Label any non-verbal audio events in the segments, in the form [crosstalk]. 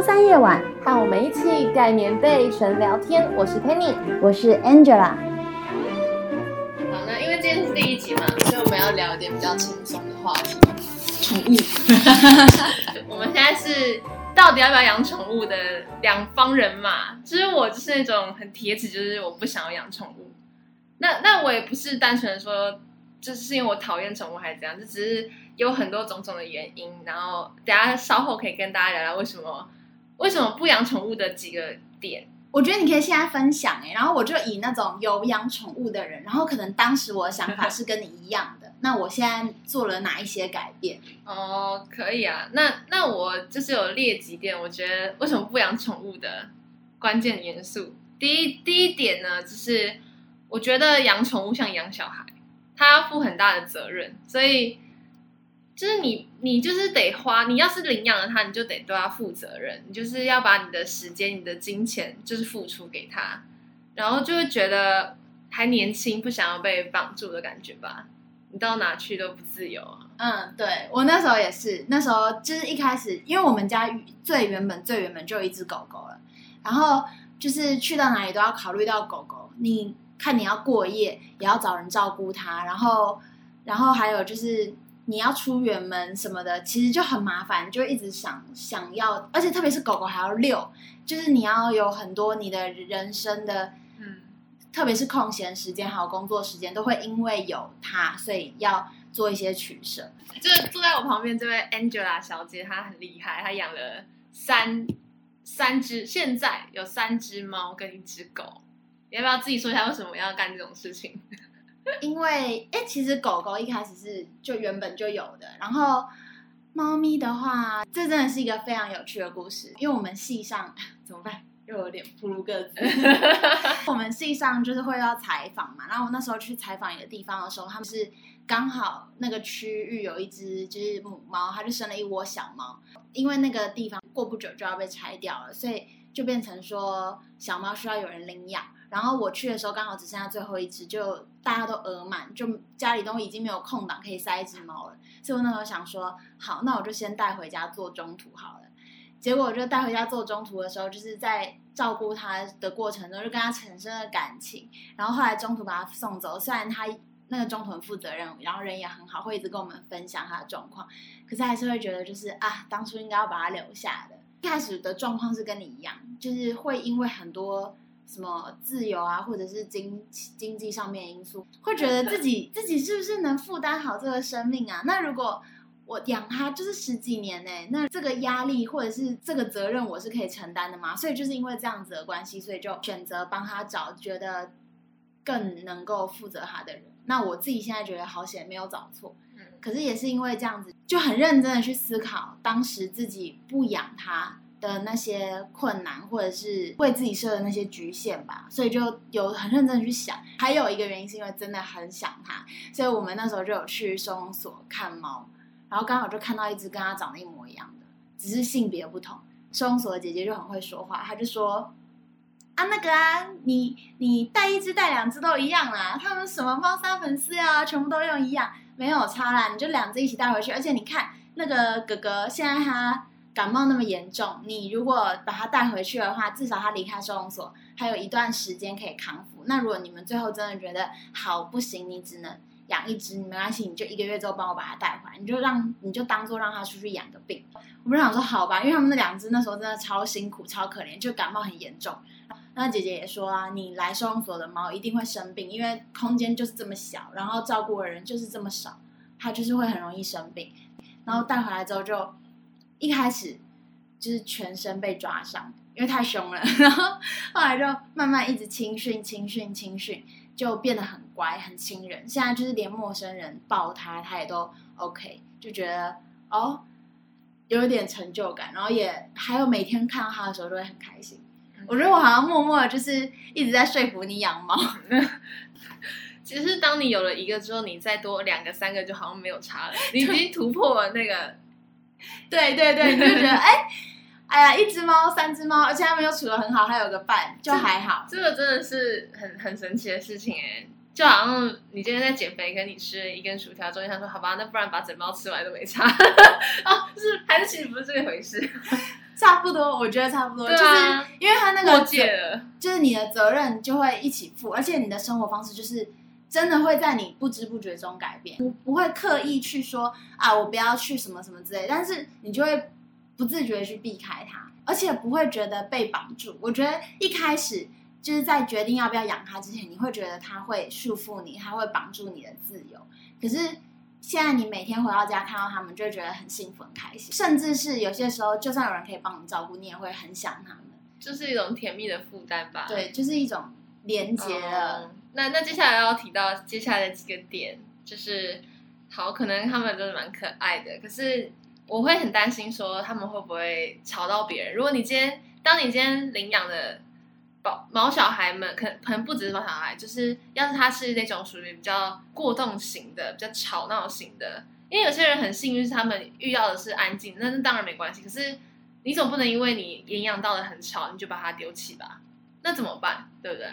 周三夜晚，和我们一起盖棉被纯聊天。我是 Penny，我是 Angela。好，那因为今天是第一集嘛，所以我们要聊一点比较轻松的话题，宠物。我们现在是到底要不要养宠物的两方人嘛。其实我就是那种很铁齿，就是我不想要养宠物。那那我也不是单纯的说，就是因为我讨厌宠物还是怎样，就只是。有很多种种的原因，然后等下稍后可以跟大家聊聊为什么为什么不养宠物的几个点。我觉得你可以现在分享哎，然后我就以那种有养宠物的人，然后可能当时我的想法是跟你一样的，那我现在做了哪一些改变？哦，可以啊，那那我就是有列几点，我觉得为什么不养宠物的关键元素。第一第一点呢，就是我觉得养宠物像养小孩，他要负很大的责任，所以。就是你，你就是得花。你要是领养了他，你就得对他负责任。你就是要把你的时间、你的金钱，就是付出给他，然后就会觉得还年轻，不想要被绑住的感觉吧。你到哪去都不自由啊。嗯，对，我那时候也是。那时候就是一开始，因为我们家最原本、最原本就有一只狗狗了，然后就是去到哪里都要考虑到狗狗。你看，你要过夜，也要找人照顾它，然后，然后还有就是。你要出远门什么的，其实就很麻烦，就一直想想要，而且特别是狗狗还要遛，就是你要有很多你的人生的，嗯，特别是空闲时间还有工作时间，都会因为有它，所以要做一些取舍。就是坐在我旁边这位 Angela 小姐，她很厉害，她养了三三只，现在有三只猫跟一只狗。你要不要自己说一下为什么要干这种事情？因为哎，其实狗狗一开始是就原本就有的，然后猫咪的话，这真的是一个非常有趣的故事。因为我们系上怎么办？又有点铺露个子。[laughs] 我们系上就是会要采访嘛，然后我那时候去采访一个地方的时候，他们是刚好那个区域有一只就是母猫，它就生了一窝小猫。因为那个地方过不久就要被拆掉了，所以就变成说小猫需要有人领养。然后我去的时候刚好只剩下最后一只，就大家都额满，就家里都已经没有空档可以塞一只猫了。所以我那时候想说，好，那我就先带回家做中途好了。结果我就带回家做中途的时候，就是在照顾它的过程中，就跟它产生了感情。然后后来中途把它送走，虽然他那个中途很负责任，然后人也很好，会一直跟我们分享他的状况，可是还是会觉得就是啊，当初应该要把它留下的。一开始的状况是跟你一样，就是会因为很多。什么自由啊，或者是经经济上面因素，会觉得自己自己是不是能负担好这个生命啊？那如果我养它就是十几年呢？那这个压力或者是这个责任我是可以承担的吗？所以就是因为这样子的关系，所以就选择帮他找觉得更能够负责他的人。那我自己现在觉得好险没有找错，可是也是因为这样子就很认真的去思考，当时自己不养它的那些困难，或者是为自己设的那些局限吧，所以就有很认真的去想。还有一个原因是因为真的很想它，所以我们那时候就有去收容所看猫，然后刚好就看到一只跟它长得一模一样的，只是性别不同。收容所的姐姐就很会说话，她就说：“啊，那个啊，你你带一只带两只都一样啦，他们什么猫砂粉丝啊，全部都用一样，没有差啦，你就两只一起带回去。而且你看那个哥哥现在他。”感冒那么严重，你如果把它带回去的话，至少它离开收容所还有一段时间可以康复。那如果你们最后真的觉得好不行，你只能养一只，没关系，你就一个月之后帮我把它带回来，你就让你就当做让它出去养个病。我们想说好吧，因为他们那两只那时候真的超辛苦、超可怜，就感冒很严重。那姐姐也说啊，你来收容所的猫一定会生病，因为空间就是这么小，然后照顾的人就是这么少，它就是会很容易生病。然后带回来之后就。一开始就是全身被抓伤，因为太凶了，[laughs] 然后后来就慢慢一直轻训、轻训、轻训，就变得很乖、很亲人。现在就是连陌生人抱他，他也都 OK，就觉得哦，有一点成就感，然后也还有每天看到他的时候都会很开心。我觉得我好像默默的就是一直在说服你养猫。[laughs] 其实当你有了一个之后，你再多两个、三个就好像没有差了，你已经突破了那个。[laughs] 对对对，你就觉得哎，哎呀，一只猫、三只猫，而且他们又处的很好，还有个伴，就还好。这个真的是很很神奇的事情哎，就好像你今天在减肥，跟你吃了一根薯条，中间他说好吧，那不然把整包吃完都没差。[laughs] 哦，就是还是其实不是这个回事。差不多，我觉得差不多，啊、就是因为他那个就是你的责任就会一起负，而且你的生活方式就是真的会在你不知不觉中改变，不不会刻意去说啊，我不要去什么什么之类，但是你就会不自觉的去避开它，而且不会觉得被绑住。我觉得一开始就是在决定要不要养它之前，你会觉得它会束缚你，它会绑住你的自由，可是。现在你每天回到家看到他们，就会觉得很幸福、很开心，甚至是有些时候，就算有人可以帮你照顾，你也会很想他们，就是一种甜蜜的负担吧。对，就是一种连接了。那那接下来要提到接下来的几个点，就是好，可能他们都是蛮可爱的，可是我会很担心说他们会不会吵到别人。如果你今天，当你今天领养的。宝毛小孩们可可能不只是毛小孩，就是要是他是那种属于比较过动型的、比较吵闹型的，因为有些人很幸运是他们遇到的是安静，那那当然没关系。可是你总不能因为你领养到的很吵，你就把它丢弃吧？那怎么办？对不对？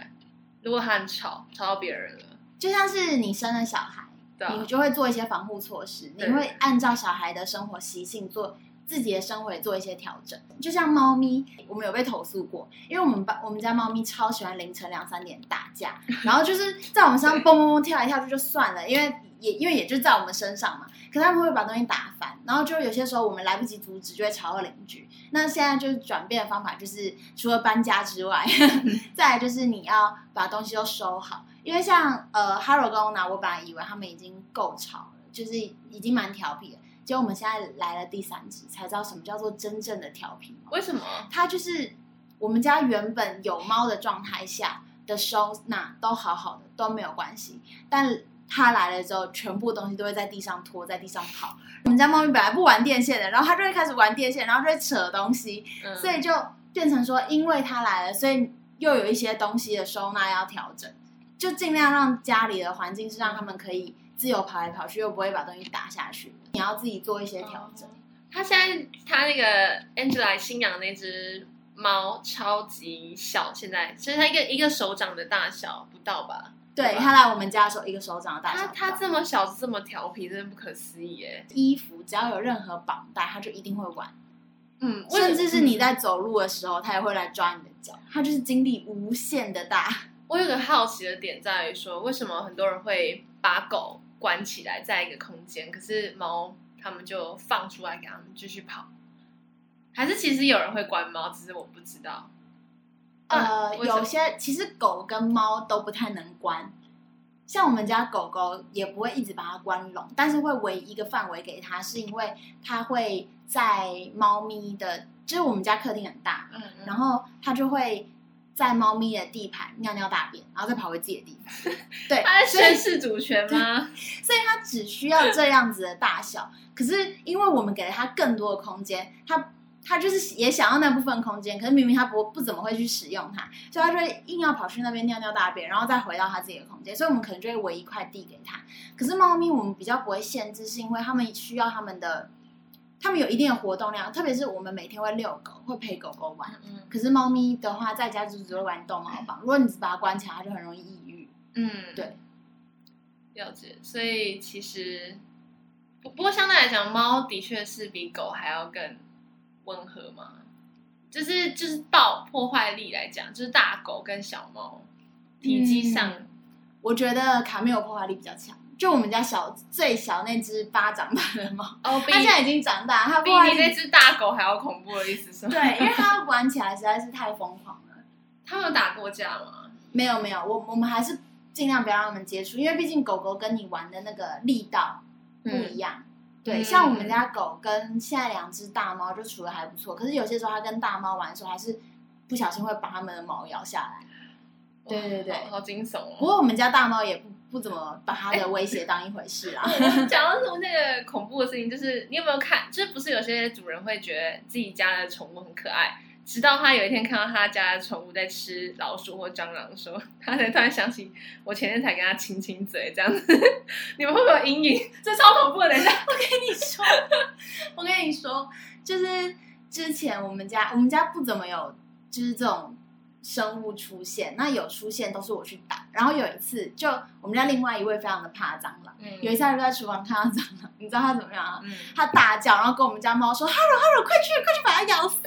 如果他很吵，吵到别人了，就像是你生了小孩，对你就会做一些防护措施，你会按照小孩的生活习性做。自己的生活也做一些调整，就像猫咪，我们有被投诉过，因为我们把我们家猫咪超喜欢凌晨两三点打架，然后就是在我们身上 [laughs] 蹦蹦蹦跳来跳去就算了，因为也因为也就在我们身上嘛，可是他们会把东西打翻，然后就有些时候我们来不及阻止，就会吵到邻居。那现在就是转变的方法，就是除了搬家之外，[laughs] 再来就是你要把东西都收好，因为像呃哈罗跟欧娜，我本来以为他们已经够吵了，就是已经蛮调皮了。结果我们现在来了第三只，才知道什么叫做真正的调皮猫。为什么？它就是我们家原本有猫的状态下的收纳都好好的，都没有关系。但它来了之后，全部东西都会在地上拖，在地上跑。我们家猫咪本来不玩电线的，然后它就会开始玩电线，然后就会扯东西，嗯、所以就变成说，因为它来了，所以又有一些东西的收纳要调整，就尽量让家里的环境是让他们可以。自由跑来跑去，又不会把东西打下去。你要自己做一些调整。他现在他那个 Angela 新养的那只猫超级小，现在其实它一个一个手掌的大小不到吧？对，他来我们家的时候一个手掌的大小。他他这么小这么调皮，真的不可思议耶！衣服只要有任何绑带，他就一定会玩。嗯，甚至是你在走路的时候，他也会来抓你的脚。他就是精力无限的大。[laughs] 我有个好奇的点在于说，为什么很多人会把狗关起来在一个空间，可是猫他们就放出来给他们继续跑，还是其实有人会关猫，只是我不知道。呃，有些其实狗跟猫都不太能关，像我们家狗狗也不会一直把它关笼，但是会围一个范围给它，是因为它会在猫咪的，就是我们家客厅很大，嗯嗯，然后它就会。在猫咪的地盘尿尿大便，然后再跑回自己的地盘。[laughs] 对，它在宣示主权吗？[laughs] 所以它只需要这样子的大小。可是因为我们给了它更多的空间，它它就是也想要那部分空间。可是明明他不不怎么会去使用它，所以他就会硬要跑去那边尿尿大便，然后再回到他自己的空间。所以我们可能就会围一块地给他。可是猫咪我们比较不会限制，是因为它们需要它们的。他们有一定的活动量，特别是我们每天会遛狗，会陪狗狗玩。嗯，可是猫咪的话，在家就只会玩逗猫 [laughs] 棒。如果你只把它关起来，它就很容易抑郁。嗯，对，了解。所以其实，不不过相对来讲，猫的确是比狗还要更温和吗。就是就是爆破坏力来讲，就是大狗跟小猫体积上，嗯，我觉得卡米尔破坏力比较强。就我们家小最小那只巴掌大的猫，哦，它现在已经长大，它比你那只大狗还要恐怖的意思是吗？对，因为它玩起来实在是太疯狂了。[laughs] 他们有打过架吗？没有没有，我我们还是尽量不要让他们接触，因为毕竟狗狗跟你玩的那个力道不一样。嗯、对，像我们家狗跟现在两只大猫就处的还不错，可是有些时候它跟大猫玩的时候，还是不小心会把它们的毛咬下来。对对对，好惊悚哦！不过我们家大猫也不。不怎么把它的威胁当一回事啊！[laughs] 讲到什么那个恐怖的事情，就是你有没有看？就是不是有些主人会觉得自己家的宠物很可爱，直到他有一天看到他家的宠物在吃老鼠或蟑螂的时候，他才突然想起我前天才跟他亲亲嘴，这样子，你们会不会有阴影？这超恐怖的！等一下，[laughs] 我跟你说，我跟你说，就是之前我们家我们家不怎么有，就是这种生物出现，那有出现都是我去打。然后有一次，就我们家另外一位非常的怕蟑螂，嗯、有一次他就在厨房看到蟑螂，你知道他怎么样啊？嗯、他大叫，然后跟我们家猫说：“哈喽哈喽，快去快去把它咬死！”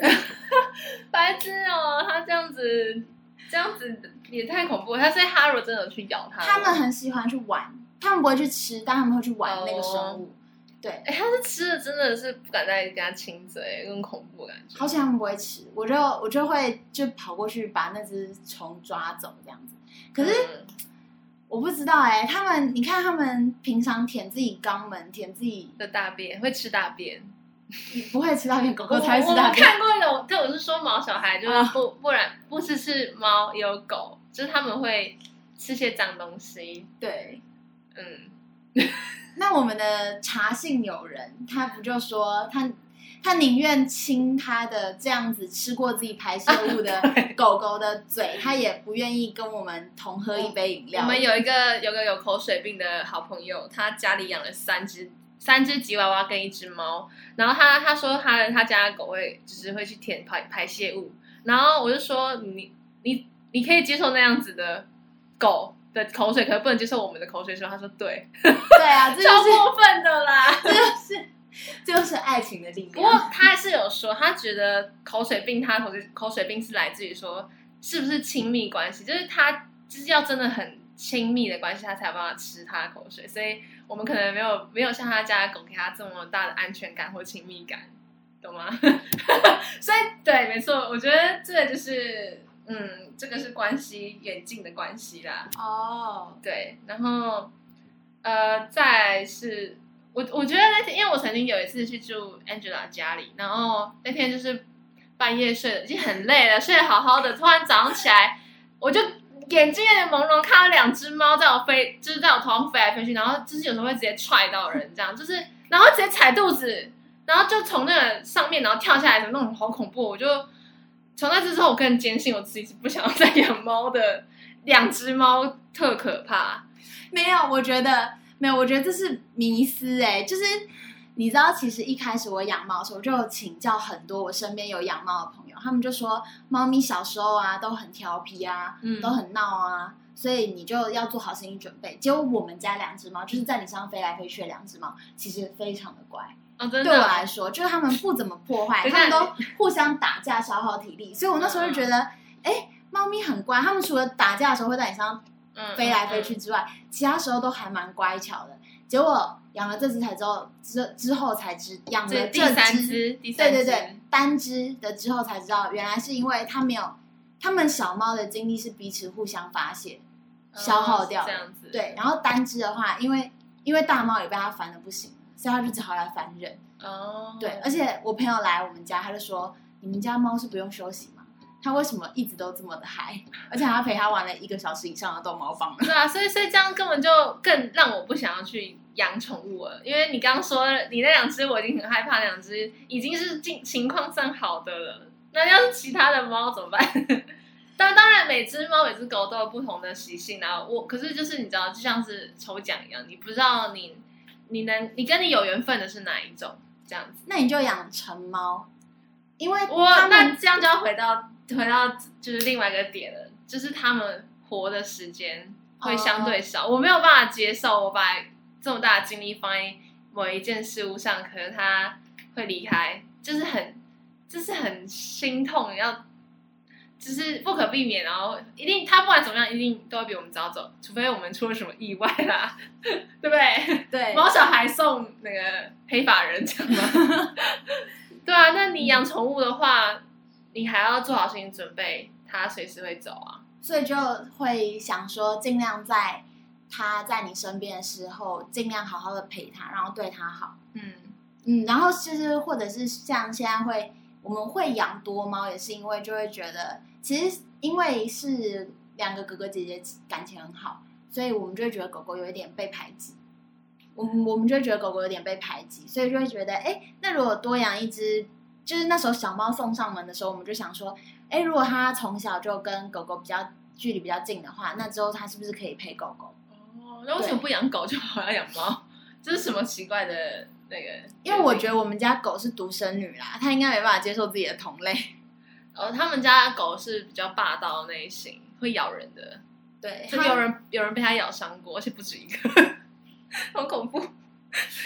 [laughs] 白痴哦，他这样子这样子也太恐怖了。他是哈喽真的去咬它，他们很喜欢去玩，他们不会去吃，但他们会去玩那个生物。哦对，哎，他是吃的，真的是不敢再跟他亲嘴，更恐怖感觉。好像不会吃，我就我就会就跑过去把那只虫抓走这样子。可是、嗯、我不知道哎，他们你看他们平常舔自己肛门，舔自己的大便，会吃大便？[laughs] 不会吃大便，狗狗才吃大便。我看过一种，对，我是说毛小孩，就是不、哦、不然不只是猫，也有狗，就是他们会吃些脏东西。对，嗯。[laughs] 那我们的茶姓友人，他不就说他他宁愿亲他的这样子吃过自己排泄物的 [laughs] 狗狗的嘴，他也不愿意跟我们同喝一杯饮料。我们有一个有个有口水病的好朋友，他家里养了三只三只吉娃娃跟一只猫，然后他他说他的他家的狗会就是会去舔排排泄物，然后我就说你你你可以接受那样子的狗的口水，可是不能接受我们的口水。说他说对，对啊，[laughs] 这超过分的啦，[laughs] 这就是就是爱情的力量。不过他还是有说，他觉得口水病，他口水口水病是来自于说是不是亲密关系，就是他就是要真的很亲密的关系，他才有办法吃他的口水。所以我们可能没有没有像他家的狗给他这么大的安全感或亲密感，懂吗？[laughs] 所以对，没错，我觉得这个就是。嗯，这个是关系远近的关系啦。哦，oh. 对，然后呃，再是我我觉得那天，因为我曾经有一次去住 Angela 家里，然后那天就是半夜睡的已经很累了，睡得好好的，突然早上起来，我就眼睛有点朦胧，看到两只猫在我飞，就是在我头上飞来飞去，然后就是有时候会直接踹到人，这样就是，然后直接踩肚子，然后就从那个上面然后跳下来的那种，好恐怖，我就。从那次之后，我更坚信我自己是不想要再养猫的。两只猫特可怕。没有，我觉得没有，我觉得这是迷思哎。就是你知道，其实一开始我养猫的时候，我就请教很多我身边有养猫的朋友，他们就说，猫咪小时候啊都很调皮啊，嗯、都很闹啊，所以你就要做好心理准备。结果我们家两只猫，就是在你身上飞来飞去的两只猫，其实非常的乖。哦、对我来说，就是他们不怎么破坏，[laughs] 他们都互相打架消耗体力，所以我那时候就觉得，哎、嗯，猫咪很乖。他们除了打架的时候会在你身上飞来飞去之外，其他时候都还蛮乖巧的。结果养了这只才之后，之之后才知养了这只，对对对，单只的之后才知道，原来是因为它没有，他们小猫的精力是彼此互相发泄，消耗掉这样子。对，然后单只的话，因为因为大猫也被它烦的不行。所以他就只好来烦人哦。Oh. 对，而且我朋友来我们家，他就说：“你们家猫是不用休息吗？它为什么一直都这么的嗨？而且还陪他玩了一个小时以上的逗猫棒。”对啊，所以所以这样根本就更让我不想要去养宠物了。因为你刚刚说你那两只我已经很害怕，那两只已经是情情况算好的了。那要是其他的猫怎么办？[laughs] 但当然，每只猫每只狗都有不同的习性啊。我可是就是你知道，就像是抽奖一样，你不知道你。你能，你跟你有缘分的是哪一种？这样子，那你就养成猫，因为我那这样就要回到回到就是另外一个点了，就是他们活的时间会相对少，哦、我没有办法接受我把这么大的精力放在某一件事物上，可能他会离开，就是很就是很心痛要。就是不可避免，然后一定他不管怎么样，一定都会比我们早走，除非我们出了什么意外啦，[laughs] 对不对？对，猫小孩送那个黑发人，这样吗？[laughs] 对啊，那你养宠物的话，嗯、你还要做好心理准备，它随时会走啊，所以就会想说，尽量在它在你身边的时候，尽量好好的陪它，然后对它好。嗯嗯，然后就是或者是像现在会，我们会养多猫，也是因为就会觉得。其实，因为是两个哥哥姐姐感情很好，所以我们就会觉得狗狗有一点被排挤。我们我们就会觉得狗狗有点被排挤，所以就会觉得，哎，那如果多养一只，就是那时候小猫送上门的时候，我们就想说，哎，如果它从小就跟狗狗比较距离比较近的话，那之后它是不是可以陪狗狗？哦，那为什么不养狗就好，要养猫？这是什么奇怪的那个？因为我觉得我们家狗是独生女啦，它应该没办法接受自己的同类。哦，他们家的狗是比较霸道的类型，会咬人的。对，就有人有人被它咬伤过，而且不止一个，[laughs] 好恐怖。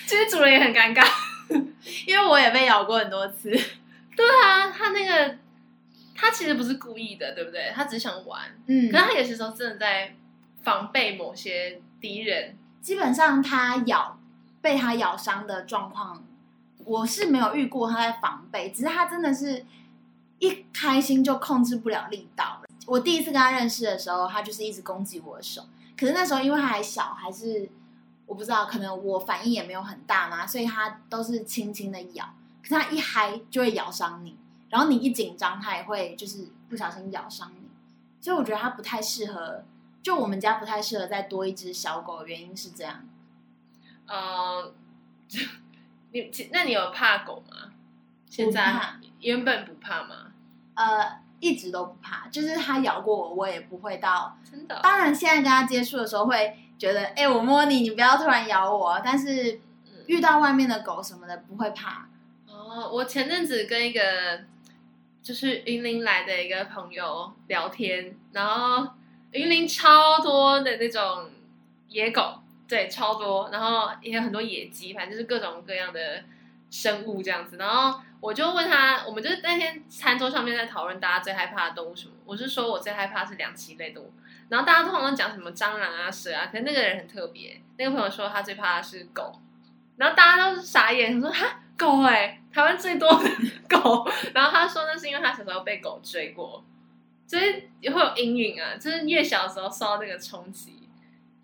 其实主人也很尴尬，[laughs] 因为我也被咬过很多次。对啊，它那个它其实不是故意的，对不对？它只是想玩。嗯，可是他有些时候真的在防备某些敌人。基本上，他咬被它咬伤的状况，我是没有遇过它在防备，只是它真的是一开心就控制不了力道了。我第一次跟他认识的时候，他就是一直攻击我的手。可是那时候因为他还小，还是我不知道，可能我反应也没有很大嘛，所以他都是轻轻的咬。可是他一嗨就会咬伤你，然后你一紧张，他也会就是不小心咬伤你。所以我觉得他不太适合。就我们家不太适合再多一只小狗的原因是这样，呃，你那你有怕狗吗？现在原本不怕吗？呃，一直都不怕，就是它咬过我，我也不会到。真的？当然，现在跟它接触的时候会觉得，哎、欸，我摸你，你不要突然咬我。但是遇到外面的狗什么的不会怕。哦，我前阵子跟一个就是云林来的一个朋友聊天，然后。云林超多的那种野狗，对，超多，然后也有很多野鸡，反正就是各种各样的生物这样子。然后我就问他，我们就是那天餐桌上面在讨论大家最害怕的动物什么，我是说我最害怕是两栖类动物。然后大家通常都讲什么蟑螂啊、蛇啊，可是那个人很特别，那个朋友说他最怕的是狗，然后大家都傻眼，他说哈狗哎、台湾最多的狗，然后他说那是因为他小时候被狗追过。所以也会有阴影啊，就是越小的时候受到那个冲击。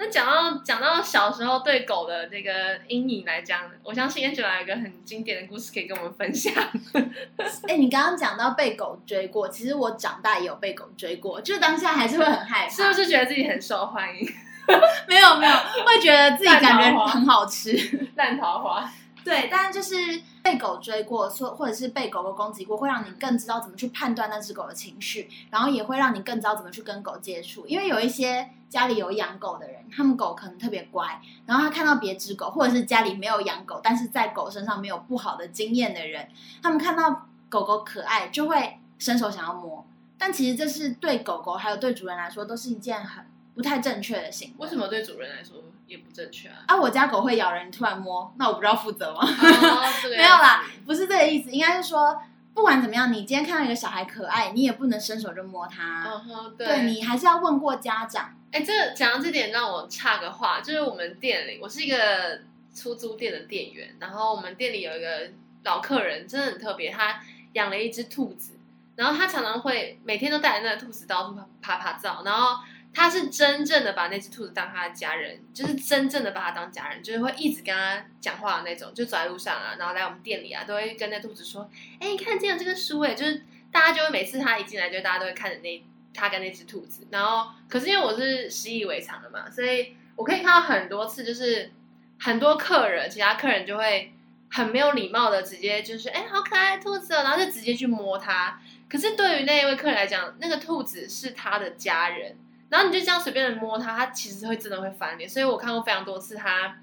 那讲到讲到小时候对狗的这个阴影来讲，我相信 Angela 有一个很经典的故事可以跟我们分享。[laughs] 哎、欸，你刚刚讲到被狗追过，其实我长大也有被狗追过，就当下还是会很害怕，是不是觉得自己很受欢迎？[laughs] 没有没有，会觉得自己感觉 [laughs] 很好吃，烂桃花。对，但是就是被狗追过，或或者是被狗狗攻击过，会让你更知道怎么去判断那只狗的情绪，然后也会让你更知道怎么去跟狗接触。因为有一些家里有养狗的人，他们狗可能特别乖，然后他看到别只狗，或者是家里没有养狗，但是在狗身上没有不好的经验的人，他们看到狗狗可爱，就会伸手想要摸。但其实这是对狗狗还有对主人来说，都是一件很不太正确的行为。为什么对主人来说？也不正确啊！啊，我家狗会咬人，突然摸，那我不知道负责吗？哦、没有啦，不是这个意思，应该是说，不管怎么样，你今天看到一个小孩可爱，你也不能伸手就摸他。哦、对，对，你还是要问过家长。哎，这讲到这点，让我插个话，就是我们店里，我是一个出租店的店员，然后我们店里有一个老客人，真的很特别，他养了一只兔子，然后他常常会每天都带着那个兔子到处趴趴走，然后。他是真正的把那只兔子当他的家人，就是真正的把他当家人，就是会一直跟他讲话的那种。就走在路上啊，然后来我们店里啊，都会跟那兔子说：“哎，你看，见了这个书哎，就是大家就会每次他一进来，就大家都会看着那他跟那只兔子。然后，可是因为我是习以为常的嘛，所以我可以看到很多次，就是很多客人，其他客人就会很没有礼貌的直接就是哎，好可爱兔子哦，然后就直接去摸它。可是对于那一位客人来讲，那个兔子是他的家人。然后你就这样随便的摸它，它其实会真的会翻脸。所以我看过非常多次，它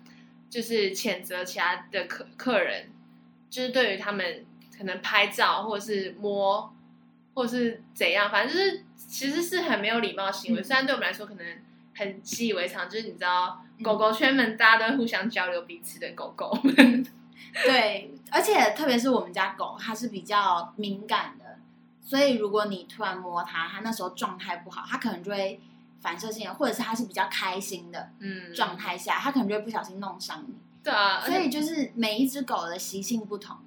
就是谴责其他的客客人，就是对于他们可能拍照或者是摸，或者是怎样，反正就是其实是很没有礼貌的行为。嗯、虽然对我们来说可能很习以为常，就是你知道，狗狗圈们大家都互相交流彼此的狗狗。[laughs] 对，而且特别是我们家狗，它是比较敏感的，所以如果你突然摸它，它那时候状态不好，它可能就会。反射性的，或者是他是比较开心的状态下，嗯、他可能就会不小心弄伤你。对啊，所以就是每一只狗的习性不同。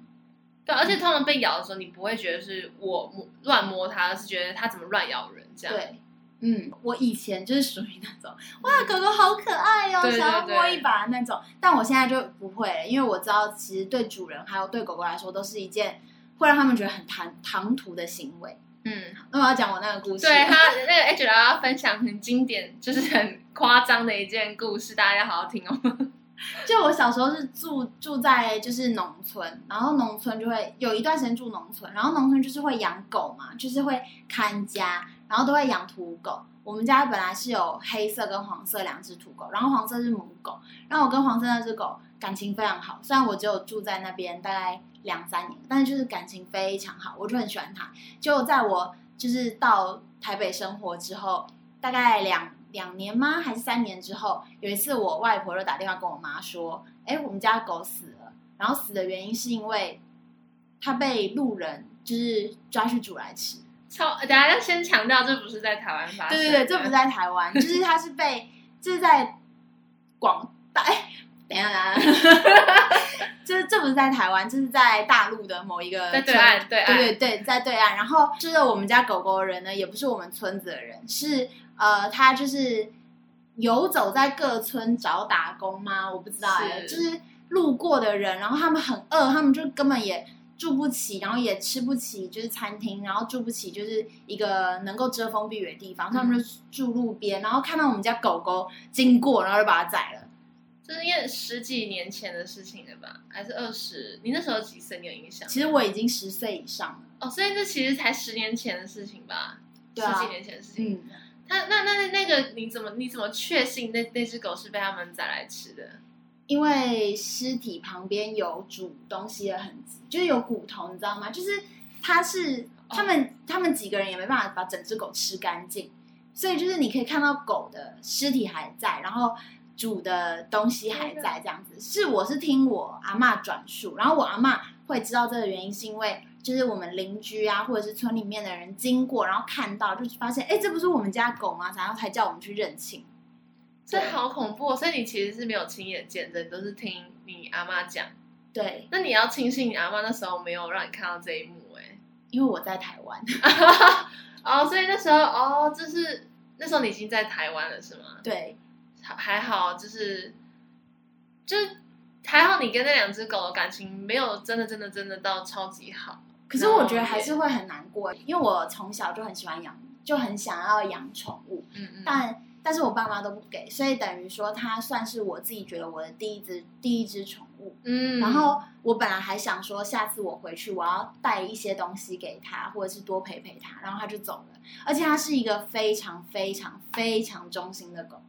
对，而且他们被咬的时候，你不会觉得是我摸乱摸它，而是觉得它怎么乱咬人这样。对，嗯，我以前就是属于那种哇，狗狗好可爱哦，想要摸一把那种。但我现在就不会了，因为我知道其实对主人还有对狗狗来说，都是一件会让他们觉得很唐唐突的行为。嗯，那我要讲我那个故事。对他那个 Angela 要分享很经典，就是很夸张的一件故事，大家要好好听哦。[laughs] 就我小时候是住住在就是农村，然后农村就会有一段时间住农村，然后农村就是会养狗嘛，就是会看家，然后都会养土狗。我们家本来是有黑色跟黄色两只土狗，然后黄色是母狗，然后我跟黄色那只狗感情非常好。虽然我只有住在那边大概两三年，但是就是感情非常好，我就很喜欢他。就在我就是到台北生活之后，大概两两年吗？还是三年之后，有一次我外婆就打电话跟我妈说：“哎，我们家狗死了，然后死的原因是因为它被路人。”就是抓去煮来吃。超，大家要先强调，这不是在台湾发生。对对对，这不是在台湾，就是它是被，这是在广大。[laughs] 哎，等一下，等下，[laughs] 就是这不是在台湾，这是在大陆的某一个在对岸，对岸对对对，在对岸。然后吃了我们家狗狗的人呢，也不是我们村子的人，是呃，他就是游走在各村找打工吗？我不知道哎，就是路过的人，然后他们很饿，他们就根本也。住不起，然后也吃不起，就是餐厅，然后住不起，就是一个能够遮风避雨的地方，他们就住路边，然后看到我们家狗狗经过，然后就把它宰了。这是因为十几年前的事情了吧？还是二十？你那时候几岁？你有印象？其实我已经十岁以上了。哦，所以这其实才十年前的事情吧？对啊，十几年前的事情。嗯，他那那那那个你怎么你怎么确信那那只狗是被他们宰来吃的？因为尸体旁边有煮东西的痕迹，就是有骨头，你知道吗？就是它是他们、oh. 他们几个人也没办法把整只狗吃干净，所以就是你可以看到狗的尸体还在，然后煮的东西还在，这样子。是我是听我阿嬷转述，然后我阿嬷会知道这个原因，是因为就是我们邻居啊，或者是村里面的人经过，然后看到就发现，哎，这不是我们家狗吗？然后才叫我们去认亲。这好恐怖，所以你其实是没有亲眼见证，都是听你阿妈讲。对，那你要庆幸你阿妈那时候没有让你看到这一幕，哎，因为我在台湾。[laughs] 哦，所以那时候哦，就是那时候你已经在台湾了，是吗？对，还好，就是就是还好，你跟那两只狗的感情没有真的真的真的到超级好。可是我觉得还是会很难过，因为我从小就很喜欢养，就很想要养宠物，嗯嗯，但。但是我爸妈都不给，所以等于说它算是我自己觉得我的第一只第一只宠物。嗯，然后我本来还想说，下次我回去我要带一些东西给他，或者是多陪陪他，然后他就走了。而且它是一个非常非常非常忠心的狗，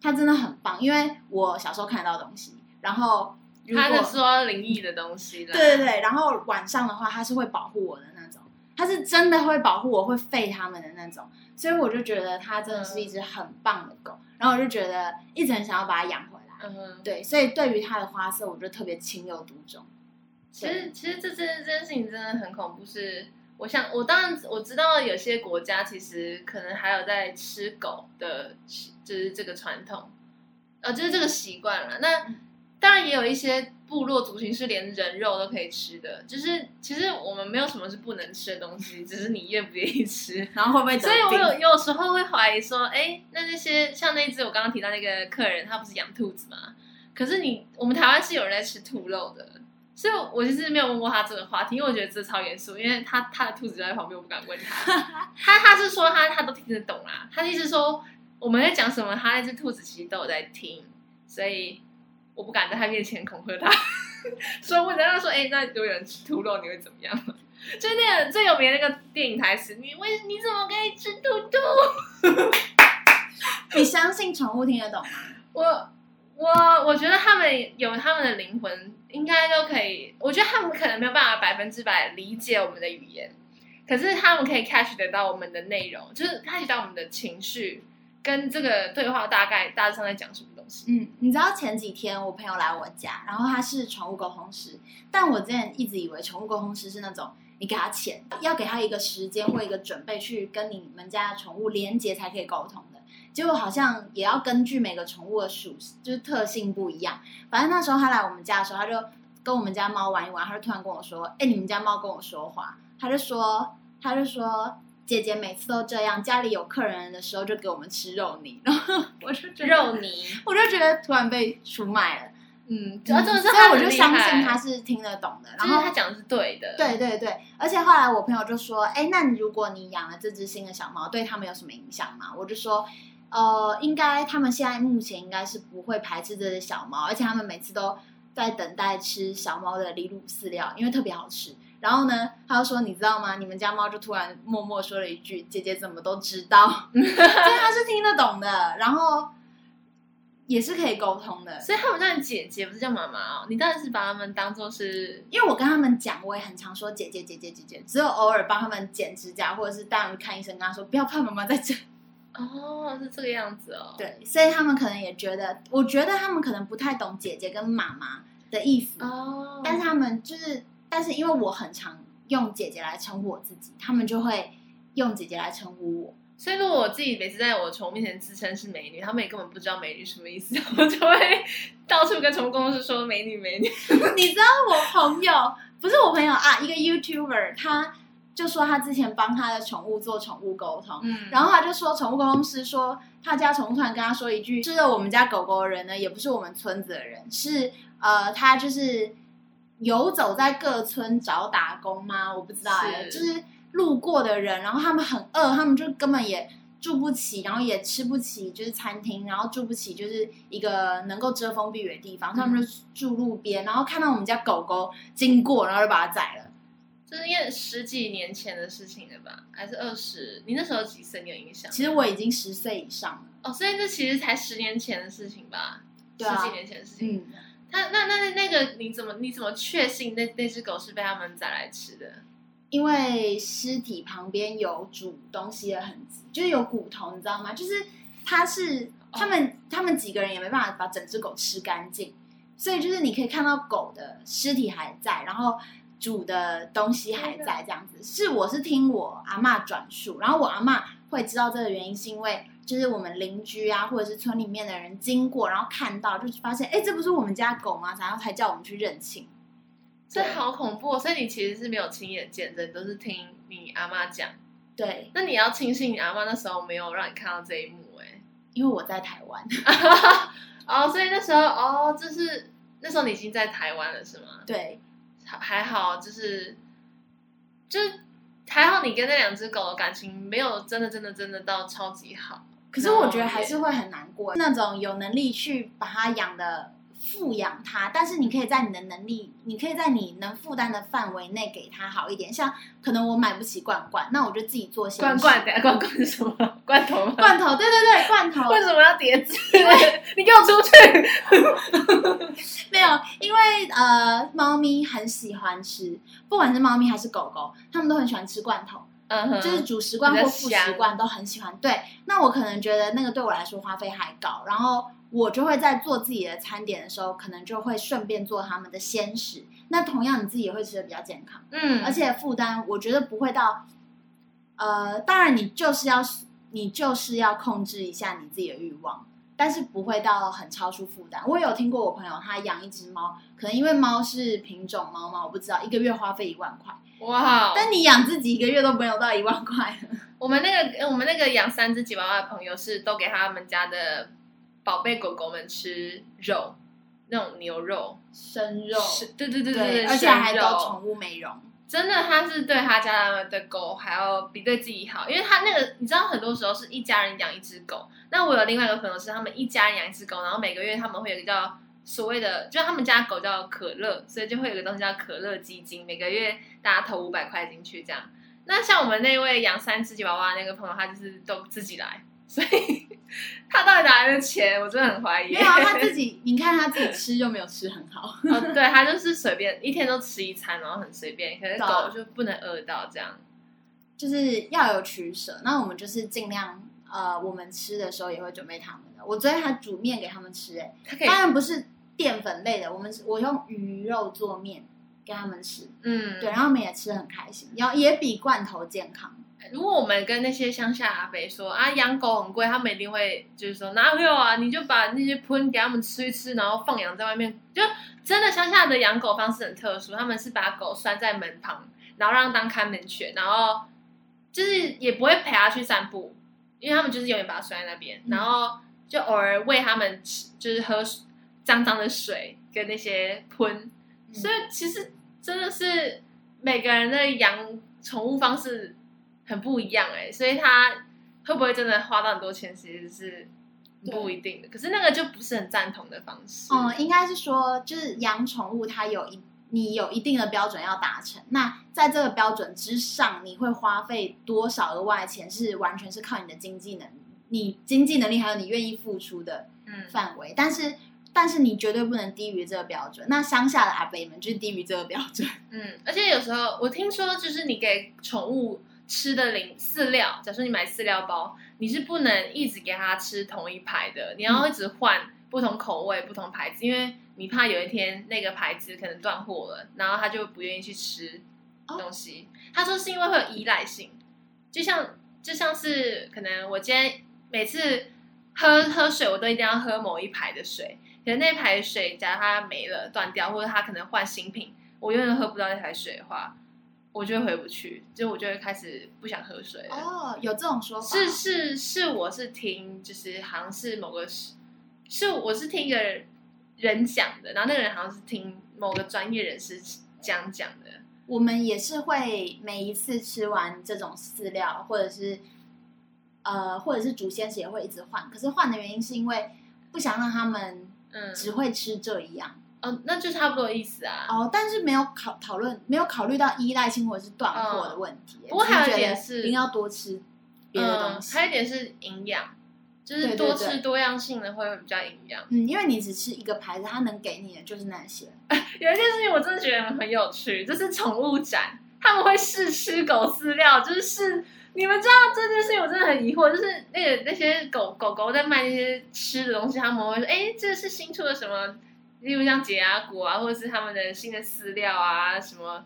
它真的很棒。因为我小时候看得到东西，然后他是说灵异的东西的，对对对。然后晚上的话，它是会保护我的那种，它是真的会保护我，会吠他们的那种。所以我就觉得它真的是一只很棒的狗，嗯、然后我就觉得一直很想要把它养回来。嗯，对，所以对于它的花色，我就特别情有独钟。其实，其实这件这件事情真的很恐怖。是，我想，我当然我知道有些国家其实可能还有在吃狗的，就是这个传统，呃，就是这个习惯了。那当然也有一些。部落族群是连人肉都可以吃的，就是其实我们没有什么是不能吃的东西，只是你愿不愿意吃，[laughs] 然后会不会？所以我有有时候会怀疑说，哎，那那些像那只我刚刚提到那个客人，他不是养兔子吗？可是你我们台湾是有人在吃兔肉的，所以我其实没有问过他这个话题，因为我觉得这超严肃，因为他他的兔子就在旁边，我不敢问他。[laughs] 他他是说他他都听得懂啦，他意思说我们在讲什么，他那只兔子其实都有在听，所以。我不敢在他面前恐吓他，[laughs] 所以我问他说：“哎、欸，那如果有人吃兔肉，你会怎么样？”就那个最有名的那个电影台词：“你为你怎么可以吃兔兔？” [laughs] 你相信宠物听得懂吗？我我我觉得他们有他们的灵魂，应该都可以。我觉得他们可能没有办法百分之百理解我们的语言，可是他们可以 catch 得到我们的内容，就是 catch 到我们的情绪。跟这个对话大概大致上在讲什么东西？嗯，你知道前几天我朋友来我家，然后他是宠物沟通师，但我之前一直以为宠物沟通师是那种你给他钱，要给他一个时间或一个准备去跟你们家的宠物连接才可以沟通的。结果好像也要根据每个宠物的属性，就是特性不一样。反正那时候他来我们家的时候，他就跟我们家猫玩一玩，他就突然跟我说：“哎，你们家猫跟我说话。”他就说，他就说。姐姐每次都这样，家里有客人的时候就给我们吃肉泥，然 [laughs] 后我就觉得肉泥，我就觉得突然被出卖了。嗯，主要这个是，所以我就相信他是听得懂的，然后他讲的是对的。对对对，而且后来我朋友就说：“哎，那你如果你养了这只新的小猫，对他们有什么影响吗？”我就说：“呃，应该他们现在目前应该是不会排斥这只小猫，而且他们每次都在等待吃小猫的离乳饲料，因为特别好吃。然后呢，他就说：“你知道吗？你们家猫就突然默默说了一句：‘姐姐怎么都知道？’ [laughs] 所以他是听得懂的，然后也是可以沟通的。所以他们叫你姐姐，不是叫妈妈哦。你当然是把他们当做是，因为我跟他们讲，我也很常说姐姐、姐姐、姐姐，只有偶尔帮他们剪指甲，或者是带他们看医生，跟他说不要怕，妈妈在这。[laughs] 哦，是这个样子哦。对，所以他们可能也觉得，我觉得他们可能不太懂姐姐跟妈妈的意思哦，但是他们就是。”但是因为我很常用姐姐来称呼我自己，他们就会用姐姐来称呼我。所以如果我自己每次在我宠物面前自称是美女，他们也根本不知道美女什么意思，[laughs] 我就会到处跟宠物公司说美女美女。[laughs] 你知道我朋友不是我朋友啊，一个 YouTuber，他就说他之前帮他的宠物做宠物沟通，嗯，然后他就说宠物沟通师说他家宠物突然跟他说一句，吃了我们家狗狗的人呢，也不是我们村子的人，是呃，他就是。游走在各村找打工吗？我不知道哎、欸，就是路过的人，然后他们很饿，他们就根本也住不起，然后也吃不起，就是餐厅，然后住不起，就是一个能够遮风避雨的地方，他们就住路边，然后看到我们家狗狗经过，然后就把它宰了。就是因为十几年前的事情了吧？还是二十？你那时候几岁？你有印象？其实我已经十岁以上了。哦，所以这其实才十年前的事情吧？对啊、十几年前的事情。嗯那那那那个你怎么你怎么确信那那只狗是被他们宰来吃的？因为尸体旁边有煮东西的痕迹，就是有骨头，你知道吗？就是它是他们、oh. 他们几个人也没办法把整只狗吃干净，所以就是你可以看到狗的尸体还在，然后煮的东西还在，这样子。是我是听我阿嬷转述，然后我阿嬷会知道这个原因，是因为。就是我们邻居啊，或者是村里面的人经过，然后看到，就发现，哎，这不是我们家狗吗？然后才叫我们去认亲。这好恐怖哦！所以你其实是没有亲眼见证，都是听你阿妈讲。对。那你要庆幸你阿妈那时候没有让你看到这一幕，哎，因为我在台湾。[laughs] 哦，所以那时候，哦，就是那时候你已经在台湾了，是吗？对。还好，就是，就还好，你跟那两只狗的感情没有真的、真的、真的到超级好。可是我觉得还是会很难过，那种有能力去把它养的富养它，但是你可以在你的能力，你可以在你能负担的范围内给它好一点。像可能我买不起罐罐，那我就自己做些罐罐。等下罐罐是什么？罐头？罐头，对对对，罐头。为什么要叠字？因为 [laughs] 你给我出去！[laughs] 没有，因为呃，猫咪很喜欢吃，不管是猫咪还是狗狗，它们都很喜欢吃罐头。嗯哼，就是主食罐或副食罐都很喜欢。对，那我可能觉得那个对我来说花费还高，然后我就会在做自己的餐点的时候，可能就会顺便做他们的鲜食。那同样你自己也会吃的比较健康，嗯，而且负担我觉得不会到，呃，当然你就是要你就是要控制一下你自己的欲望，但是不会到很超出负担。我有听过我朋友他养一只猫，可能因为猫是品种猫猫，我不知道一个月花费一万块。哇！但你养自己一个月都没有到一万块。[laughs] 我们那个我们那个养三只吉娃娃的朋友是都给他们家的宝贝狗狗们吃肉，那种牛肉、生肉，对对对对对，而且还都宠物美容。真的，他是对他家的狗还要比对自己好，因为他那个你知道，很多时候是一家人养一只狗。那我有另外一个朋友是他们一家人养一只狗，然后每个月他们会有一个叫。所谓的，就他们家狗叫可乐，所以就会有个东西叫可乐基金，每个月大家投五百块进去这样。那像我们那位养三只吉娃娃那个朋友，他就是都自己来，所以 [laughs] 他到底哪来的钱？我真的很怀疑。没有、啊，他自己，[laughs] 你看他自己吃又没有吃很好。哦，对，他就是随便一天都吃一餐，然后很随便。可是狗就不能饿到这样，就是要有取舍。那我们就是尽量，呃，我们吃的时候也会准备他们的。我昨天还煮面给他们吃、欸，哎，当然不是。淀粉类的，我们我用鱼肉做面给他们吃，嗯，对，然后我们也吃的很开心，然后也比罐头健康。如果我们跟那些乡下阿伯说啊，养狗很贵，他们一定会就是说哪有啊，你就把那些喷给他们吃一吃，然后放养在外面。就真的乡下的养狗方式很特殊，他们是把狗拴在门旁，然后让当看门犬，然后就是也不会陪它去散步，因为他们就是永远把它拴在那边，然后就偶尔喂他们吃，就是喝。脏脏的水跟那些喷，嗯，所以其实真的是每个人的养宠物方式很不一样哎，所以他会不会真的花到很多钱，其实是不一定的。可是那个就不是很赞同的方式。嗯，应该是说，就是养宠物，它有一你有一定的标准要达成。那在这个标准之上，你会花费多少额外的钱，是完全是靠你的经济能力，你经济能力还有你愿意付出的范围。嗯，但是。但是你绝对不能低于这个标准。那乡下的阿伯们就是低于这个标准。嗯，而且有时候我听说，就是你给宠物吃的零饲料，假如说你买饲料包，你是不能一直给它吃同一排的，你要一直换不同口味、不同牌子，因为你怕有一天那个牌子可能断货了，然后它就不愿意去吃东西。哦、他说是因为会有依赖性，就像就像是可能我今天每次喝喝水，我都一定要喝某一排的水。可能那排水，假如它没了、断掉，或者它可能换新品，我永远喝不到那排水的话，我就会回不去，就我就会开始不想喝水了。哦，有这种说法？是是是，我是听，就是好像是某个是，是我是听一个人讲的，然后那个人好像是听某个专业人士这样讲的。我们也是会每一次吃完这种饲料，或者是呃，或者是煮鲜食也会一直换，可是换的原因是因为不想让他们。嗯，只会吃这一样，哦，那就差不多意思啊。哦，但是没有考讨论，没有考虑到依赖性或者是断货的问题。不过还有一点是，一定要多吃别的东西。还有一点是营养，就是多吃多样性的会比较营养。嗯，因为你只吃一个牌子，它能给你的就是那些。[laughs] 有一件事情我真的觉得很有趣，就是宠物展，他们会试吃狗饲料，就是试。你们知道这件事情，我真的很疑惑，就是那个那些狗狗狗在卖那些吃的东西，他们会说：“哎，这是新出的什么？例如像解牙骨啊，或者是他们的新的饲料啊，什么，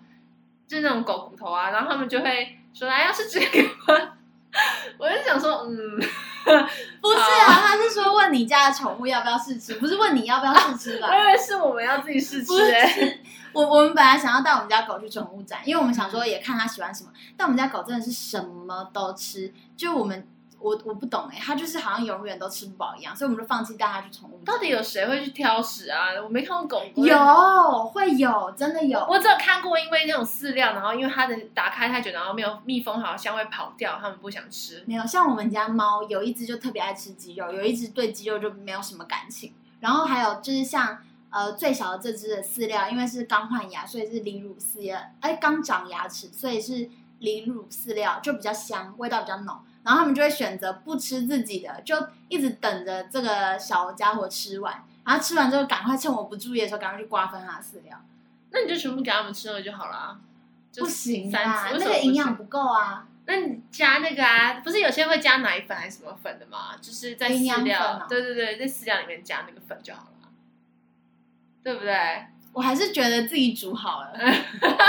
就是那种狗骨头啊。”然后他们就会说：“哎，要是这个吗？” [laughs] 我就想说：“嗯，[laughs] 不是啊，他是说问你家的宠物要不要试吃，不是问你要不要试吃吧？[laughs] 我以为是我们要自己试吃哎。”我我们本来想要带我们家狗去宠物展，因为我们想说也看它喜欢什么。但我们家狗真的是什么都吃，就我们我我不懂哎，它就是好像永远都吃不饱一样，所以我们就放弃带它去宠物。到底有谁会去挑食啊？我没看过狗狗。有会有真的有，我只有看过，因为那种饲料，然后因为它的打开太久，然后没有密封好，香味跑掉，它们不想吃。没有，像我们家猫有一只就特别爱吃鸡肉，有一只对鸡肉就没有什么感情。然后还有就是像。呃，最小的这只的饲料，因为是刚换牙，所以是离乳饲料。哎，刚长牙齿，所以是离乳饲料，就比较香，味道比较浓。然后他们就会选择不吃自己的，就一直等着这个小家伙吃完。然后吃完之后，赶快趁我不注意的时候，赶快去瓜分他的饲料。那你就全部给他们吃了就好了。不行啊，那个营养不够啊。那你加那个啊，不是有些会加奶粉还是什么粉的吗？就是在饲料，哦、对对对，在饲料里面加那个粉就好了。对不对？我还是觉得自己煮好了。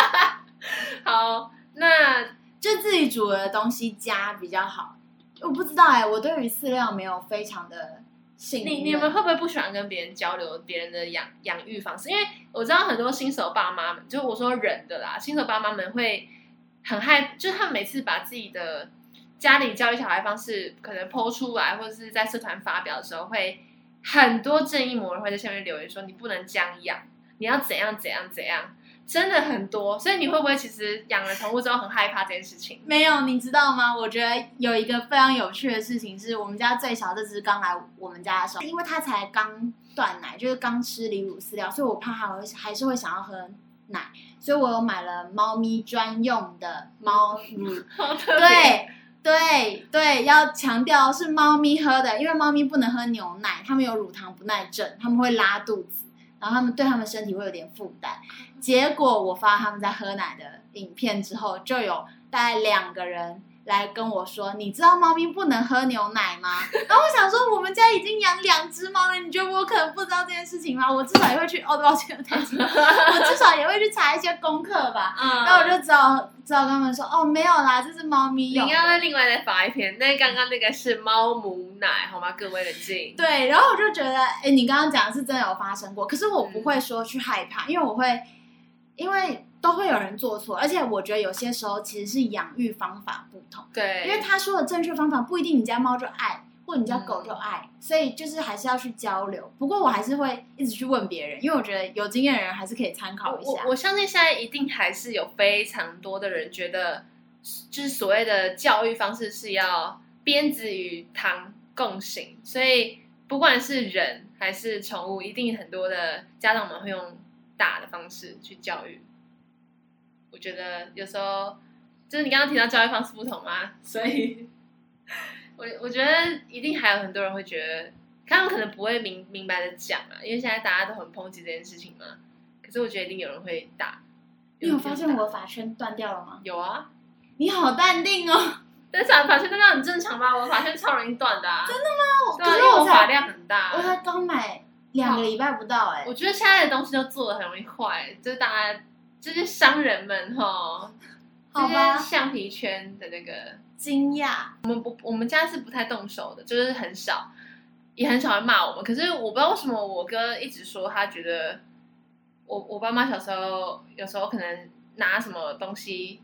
[laughs] 好，那就自己煮的东西加比较好。我不知道哎，我对于饲料没有非常的信。你你们会不会不喜欢跟别人交流别人的养养育方式？因为我知道很多新手爸妈们，就我说忍的啦，新手爸妈们会很害，就他们每次把自己的家里教育小孩方式可能 po 出来，或者是在社团发表的时候会。很多正义魔人会在下面留言说：“你不能这样养，你要怎样怎样怎样。”真的很多，所以你会不会其实养了宠物之后很害怕这件事情？没有，你知道吗？我觉得有一个非常有趣的事情是，我们家最小这只刚来我们家的时候，因为它才刚断奶，就是刚吃离乳饲料，所以我怕它会还是会想要喝奶，所以我有买了猫咪专用的猫乳。[laughs] 对。对对，要强调是猫咪喝的，因为猫咪不能喝牛奶，它们有乳糖不耐症，它们会拉肚子，然后他们对他们身体会有点负担。结果我发他们在喝奶的影片之后，就有大概两个人。来跟我说，你知道猫咪不能喝牛奶吗？[laughs] 然后我想说，我们家已经养两只猫了，你觉得我可能不知道这件事情吗？我至少也会去，哦，抱歉，[laughs] 我至少也会去查一些功课吧。嗯，然后我就只好只好跟他们说，哦，没有啦，这是猫咪用。你要再另外再发一篇，那刚刚那个是猫母奶，好吗？各位冷静。对，然后我就觉得，哎，你刚刚讲的是真的有发生过，可是我不会说去害怕，因为我会，因为。都会有人做错，而且我觉得有些时候其实是养育方法不同。对，因为他说的正确方法不一定你家猫就爱，或你家狗就爱，嗯，所以就是还是要去交流。不过我还是会一直去问别人，因为我觉得有经验的人还是可以参考一下。我，我相信现在一定还是有非常多的人觉得，就是所谓的教育方式是要鞭子与糖共行，所以。不管是人还是宠物，一定很多的家长们会用打的方式去教育。我觉得有时候就是你刚刚提到教育方式不同嘛，所以我我觉得一定还有很多人会觉得，他们可能不会明明白的讲啊，因为现在大家都很抨击这件事情嘛。可是我觉得一定有人会打。你有发现我的发圈断掉了吗？有啊，你好淡定哦。[laughs] 但是发圈断掉很正常吧？我发圈超容易断的啊。[laughs] 真的吗？对啊，因为我发量很大。我才刚买两个礼拜不到哎。我觉得现在的东西都做的很容易坏，就是大家。这些商人们哈，这些橡皮圈的那个惊讶。我们不，我们家是不太动手的，就是很少，也很少会骂我们。可是我不知道为什么，我哥一直说他觉得我我爸妈小时候有时候可能拿什么东西，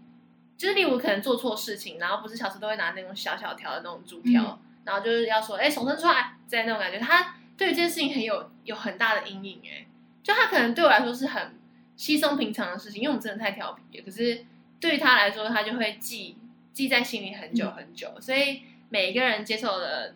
就是例如可能做错事情，然后不是小时候都会拿那种小小条的那种竹条，嗯、然后就是要说哎手伸出来，在那种感觉，他对于这件事情很有有很大的阴影哎，就他可能对我来说是很。稀松平常的事情，因为我们真的太调皮了。可是对于他来说，他就会记记在心里很久很久。嗯、所以每一个人接受的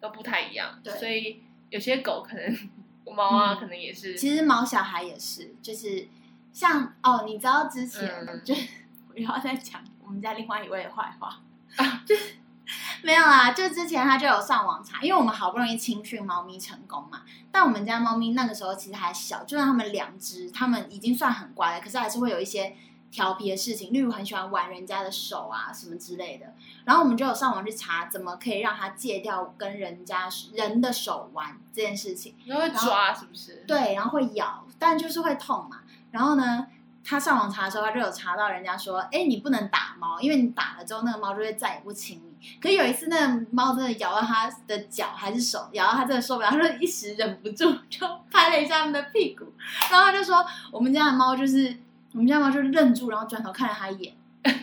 都不太一样。对，所以有些狗可能 [laughs] 猫啊，可能也是。其实毛小孩也是，就是像哦，你知道之前、嗯、就 [laughs] 我又要再讲我们家另外一位的坏话啊，[laughs] 就是。[laughs] 没有啦，就之前他就有上网查，因为我们好不容易青训猫咪成功嘛。但我们家猫咪那个时候其实还小，就算他们两只，他们已经算很乖了，可是还是会有一些调皮的事情，例如很喜欢玩人家的手啊什么之类的。然后我们就有上网去查，怎么可以让它戒掉跟人家人的手玩这件事情。然后会抓是不是？对，然后会咬，但就是会痛嘛。然后呢，他上网查的时候，他就有查到人家说，哎，你不能打猫，因为你打了之后，那个猫就会再也不亲你。可有一次，那个猫真的咬到他的脚还是手，咬到他真的受不了，他就一时忍不住就拍了一下他们的屁股，然后他就说：“我们家的猫就是，我们家猫就愣住，然后转头看了他一眼，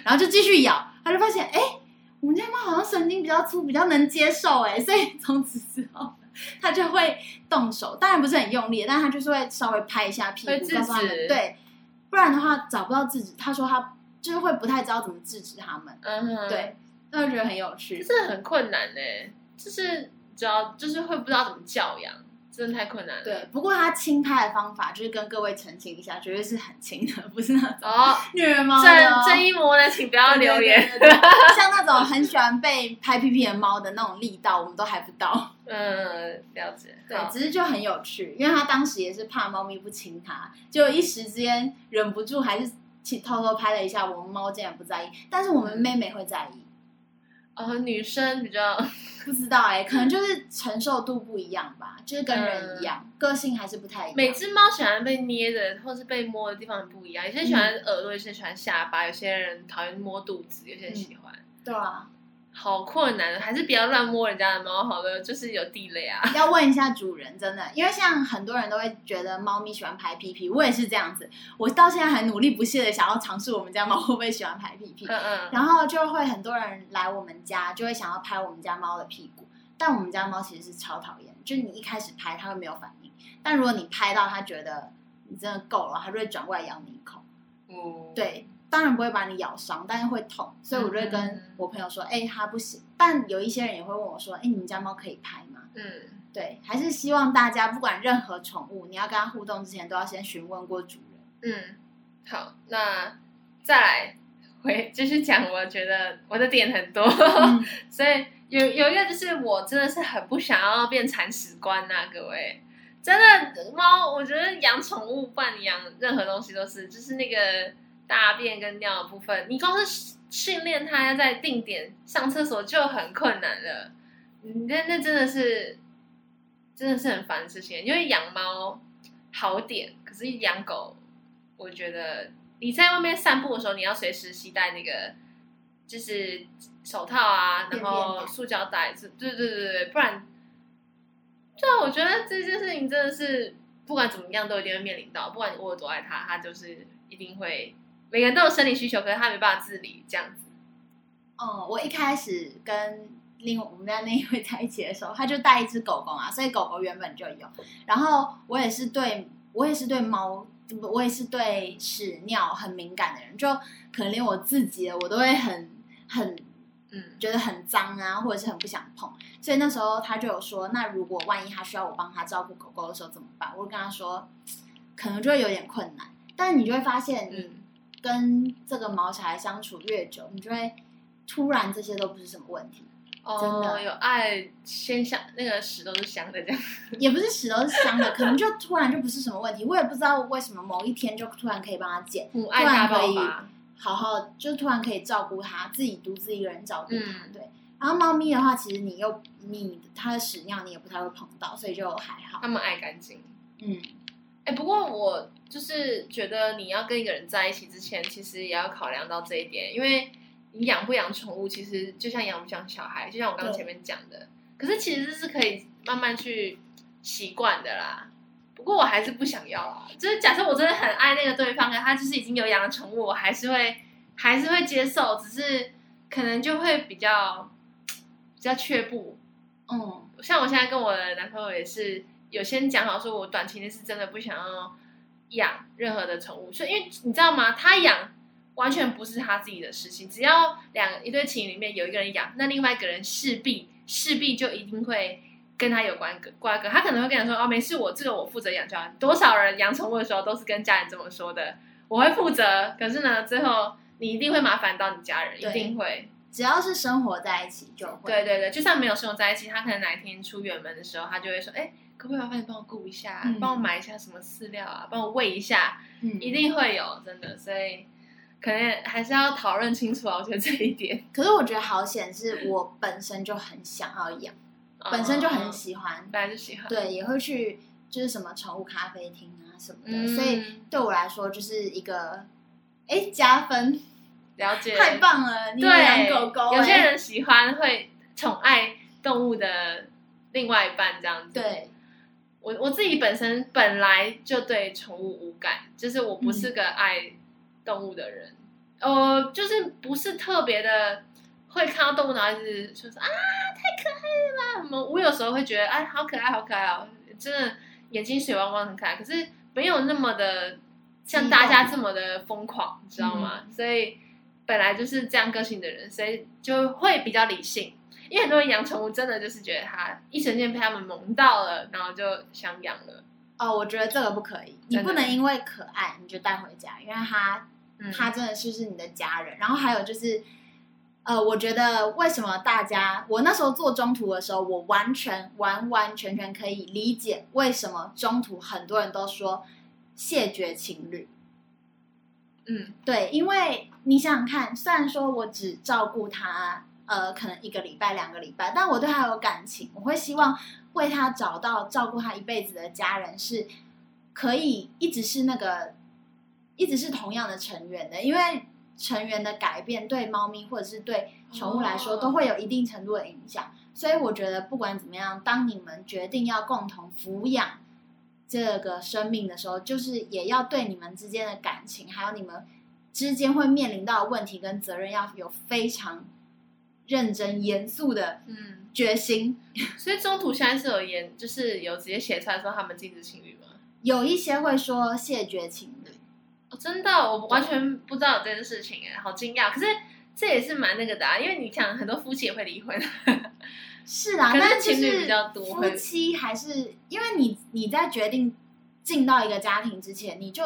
然后就继续咬。他就发现，哎，我们家猫好像神经比较粗，比较能接受，哎，所以从此之后他就会动手，当然不是很用力，但他就是会稍微拍一下屁股，告诉他们对，不然的话找不到制止。他说他就是会不太知道怎么制止他们，嗯哼，对。”那我觉得很有趣，这很困难呢，就是主要就是会不知道怎么教养，真的太困难了。对，不过他轻拍的方法就是跟各位澄清一下，绝对是很轻的，不是那种哦 [laughs] 虐猫的。正正义魔呢，请不要留言。对对对对对像那种很喜欢被拍屁屁的猫的那种力道，我们都还不到。[laughs] 嗯，了解。对，只是就很有趣，因为他当时也是怕猫咪不亲他，就一时之间忍不住，还是去偷偷拍了一下。我们猫竟然不在意，但是我们妹妹会在意。呃，女生比较不知道哎、欸，可能就是承受度不一样吧，就是跟人一样，嗯、个性还是不太一样。每只猫喜欢被捏的或是被摸的地方不一样，有些喜欢耳朵，有些喜欢下巴，有些人讨厌摸肚子，有些人喜欢。嗯、对啊。好困难的，还是不要乱摸人家的猫好了，就是有地雷啊。[laughs] 要问一下主人，真的，因为像很多人都会觉得猫咪喜欢拍屁屁，我也是这样子。我到现在还努力不懈的想要尝试我们家猫会不会喜欢拍屁屁。嗯嗯。然后就会很多人来我们家，就会想要拍我们家猫的屁股，但我们家猫其实是超讨厌，就是你一开始拍它会没有反应，但如果你拍到它觉得你真的够了，它就会转过来咬你一口。嗯，对。当然不会把你咬伤，但是会痛，所以我就会跟我朋友说：“哎、嗯欸，他不行。”但有一些人也会问我说：“哎、欸，你们家猫可以拍吗？”嗯，对，还是希望大家不管任何宠物，你要跟它互动之前，都要先询问过主人。嗯，好，那再来回继续讲。我觉得我的点很多，嗯、[laughs] 所以有有一个就是我真的是很不想要变铲屎官呐、啊，各位，真的猫，我觉得养宠物，不管你养任何东西都是，就是那个。大便跟尿的部分，你光是训练它要在定点上厕所就很困难了。那那真的是，真的是很烦的事情。因为养猫好点，可是养狗，我觉得你在外面散步的时候，你要随时携带那个，就是手套啊，然后塑胶袋子，对对对对，不然，对啊，我觉得这件事情真的是不管怎么样都一定会面临到，不管你我有多爱它，它就是一定会。每个人都有生理需求，可是他没办法自理，这样子。哦、嗯，我一开始跟另我们家那一位在一起的时候，他就带一只狗狗啊，所以狗狗原本就有。然后我也是对，我也是对猫，我也是对屎尿很敏感的人，就可能连我自己的我都会很很嗯，觉得很脏啊，或者是很不想碰。所以那时候他就有说，那如果万一他需要我帮他照顾狗狗的时候怎么办？我就跟他说，可能就会有点困难。但你就会发现，你跟这个毛小孩相处越久，你就会突然这些都不是什么问题。哦，真的有爱，先香那个屎都是香的，这样 [laughs] 也不是屎都是香的，可能就突然就不是什么问题。我也不知道为什么某一天就突然可以帮他剪，母爱大爆发。好好，就突然可以照顾他，自己独自一个人照顾它，嗯，对。然后猫咪的话，其实你又你它的屎尿你也不太会碰到，所以就还好。它们爱干净。嗯，哎，不过我就是觉得你要跟一个人在一起之前，其实也要考量到这一点，因为你养不养宠物，其实就像养不养小孩，就像我刚刚前面讲的。可是其实是可以慢慢去习惯的啦。不过我还是不想要啊，就是假设我真的很爱那个对方，他就是已经有养了宠物，我还是会还是会接受，只是可能就会比较比较却步。嗯，像我现在跟我的男朋友也是有先讲好，说我短期内是真的不想要养任何的宠物，所以因为你知道吗？他养完全不是他自己的事情，只要两一对情侣里面有一个人养，那另外一个人势必势必就一定会。跟他有关个瓜葛，他可能会跟你说：“哦，没事，我这个我负责养就好。”多少人养宠物的时候都是跟家人这么说的，我会负责。可是呢，最后你一定会麻烦到你家人，一定会。只要是生活在一起就会。对对对，就算没有生活在一起，他可能哪一天出远门的时候，他就会说：“哎，可不可以麻烦你帮我顾一下，嗯、帮我买一下什么饲料啊，帮我喂一下。嗯”一定会有，真的。所以可能还是要讨论清楚啊，我觉得这一点。[laughs] 可是我觉得好险，是我本身就很想要养。本身就很喜欢，本来就喜欢，对，也会去就是什么宠物咖啡厅啊什么的，嗯、所以对我来说就是一个哎加分，了解，太棒了，你养狗狗，有些人喜欢会宠爱动物的另外一半这样子，对，我我自己本身本来就对宠物无感，就是我不是个爱动物的人，嗯、呃，就是不是特别的。会看到动物，然后就是说说啊，太可爱了吧！什么？我有时候会觉得，哎，好可爱，好可爱哦，真的眼睛水汪汪，很可爱。可是没有那么的像大家这么的疯狂，你知道吗？嗯、所以本来就是这样个性的人，所以就会比较理性。因为很多人养宠物，真的就是觉得它一瞬间被他们萌到了，然后就想养了。哦，我觉得这个不可以，你不能因为可爱你就带回家，因为它它真的是是你的家人。然后还有就是。呃，我觉得为什么大家，我那时候做中途的时候，我完全完完全全可以理解为什么中途很多人都说谢绝情侣。嗯，对，因为你想想看，虽然说我只照顾他，呃，可能一个礼拜、两个礼拜，但我对他有感情，我会希望为他找到照顾他一辈子的家人，是可以一直是那个，一直是同样的成员的，因为。成员的改变对猫咪或者是对宠物来说都会有一定程度的影响，所以我觉得不管怎么样，当你们决定要共同抚养这个生命的时候，就是也要对你们之间的感情，还有你们之间会面临到的问题跟责任，要有非常认真严肃的嗯决心。嗯、[laughs] 所以中途现在是有演，就是有直接写出来说他们禁止情侣吗？有一些会说谢绝情侣。哦，真的，我完全不知道有这件事情，哎，好惊讶。可是这也是蛮那个的啊，因为你想，很多夫妻也会离婚。是啊，[laughs] 但是情侣比较多。夫妻还是因为你你在决定进到一个家庭之前，你就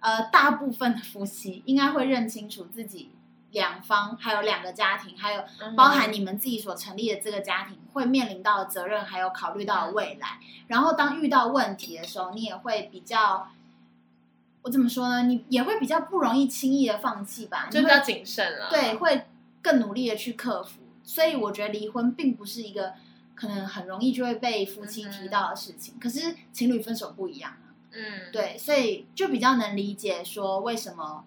呃，大部分的夫妻应该会认清楚自己两方，还有两个家庭，还有包含你们自己所成立的这个家庭会面临到的责任，还有考虑到的未来。然后当遇到问题的时候，你也会比较。我怎么说呢？你也会比较不容易轻易的放弃吧，就比较谨慎了。对，会更努力的去克服。所以我觉得离婚并不是一个可能很容易就会被夫妻提到的事情。嗯、可是情侣分手不一样啊。嗯，对，所以就比较能理解说为什么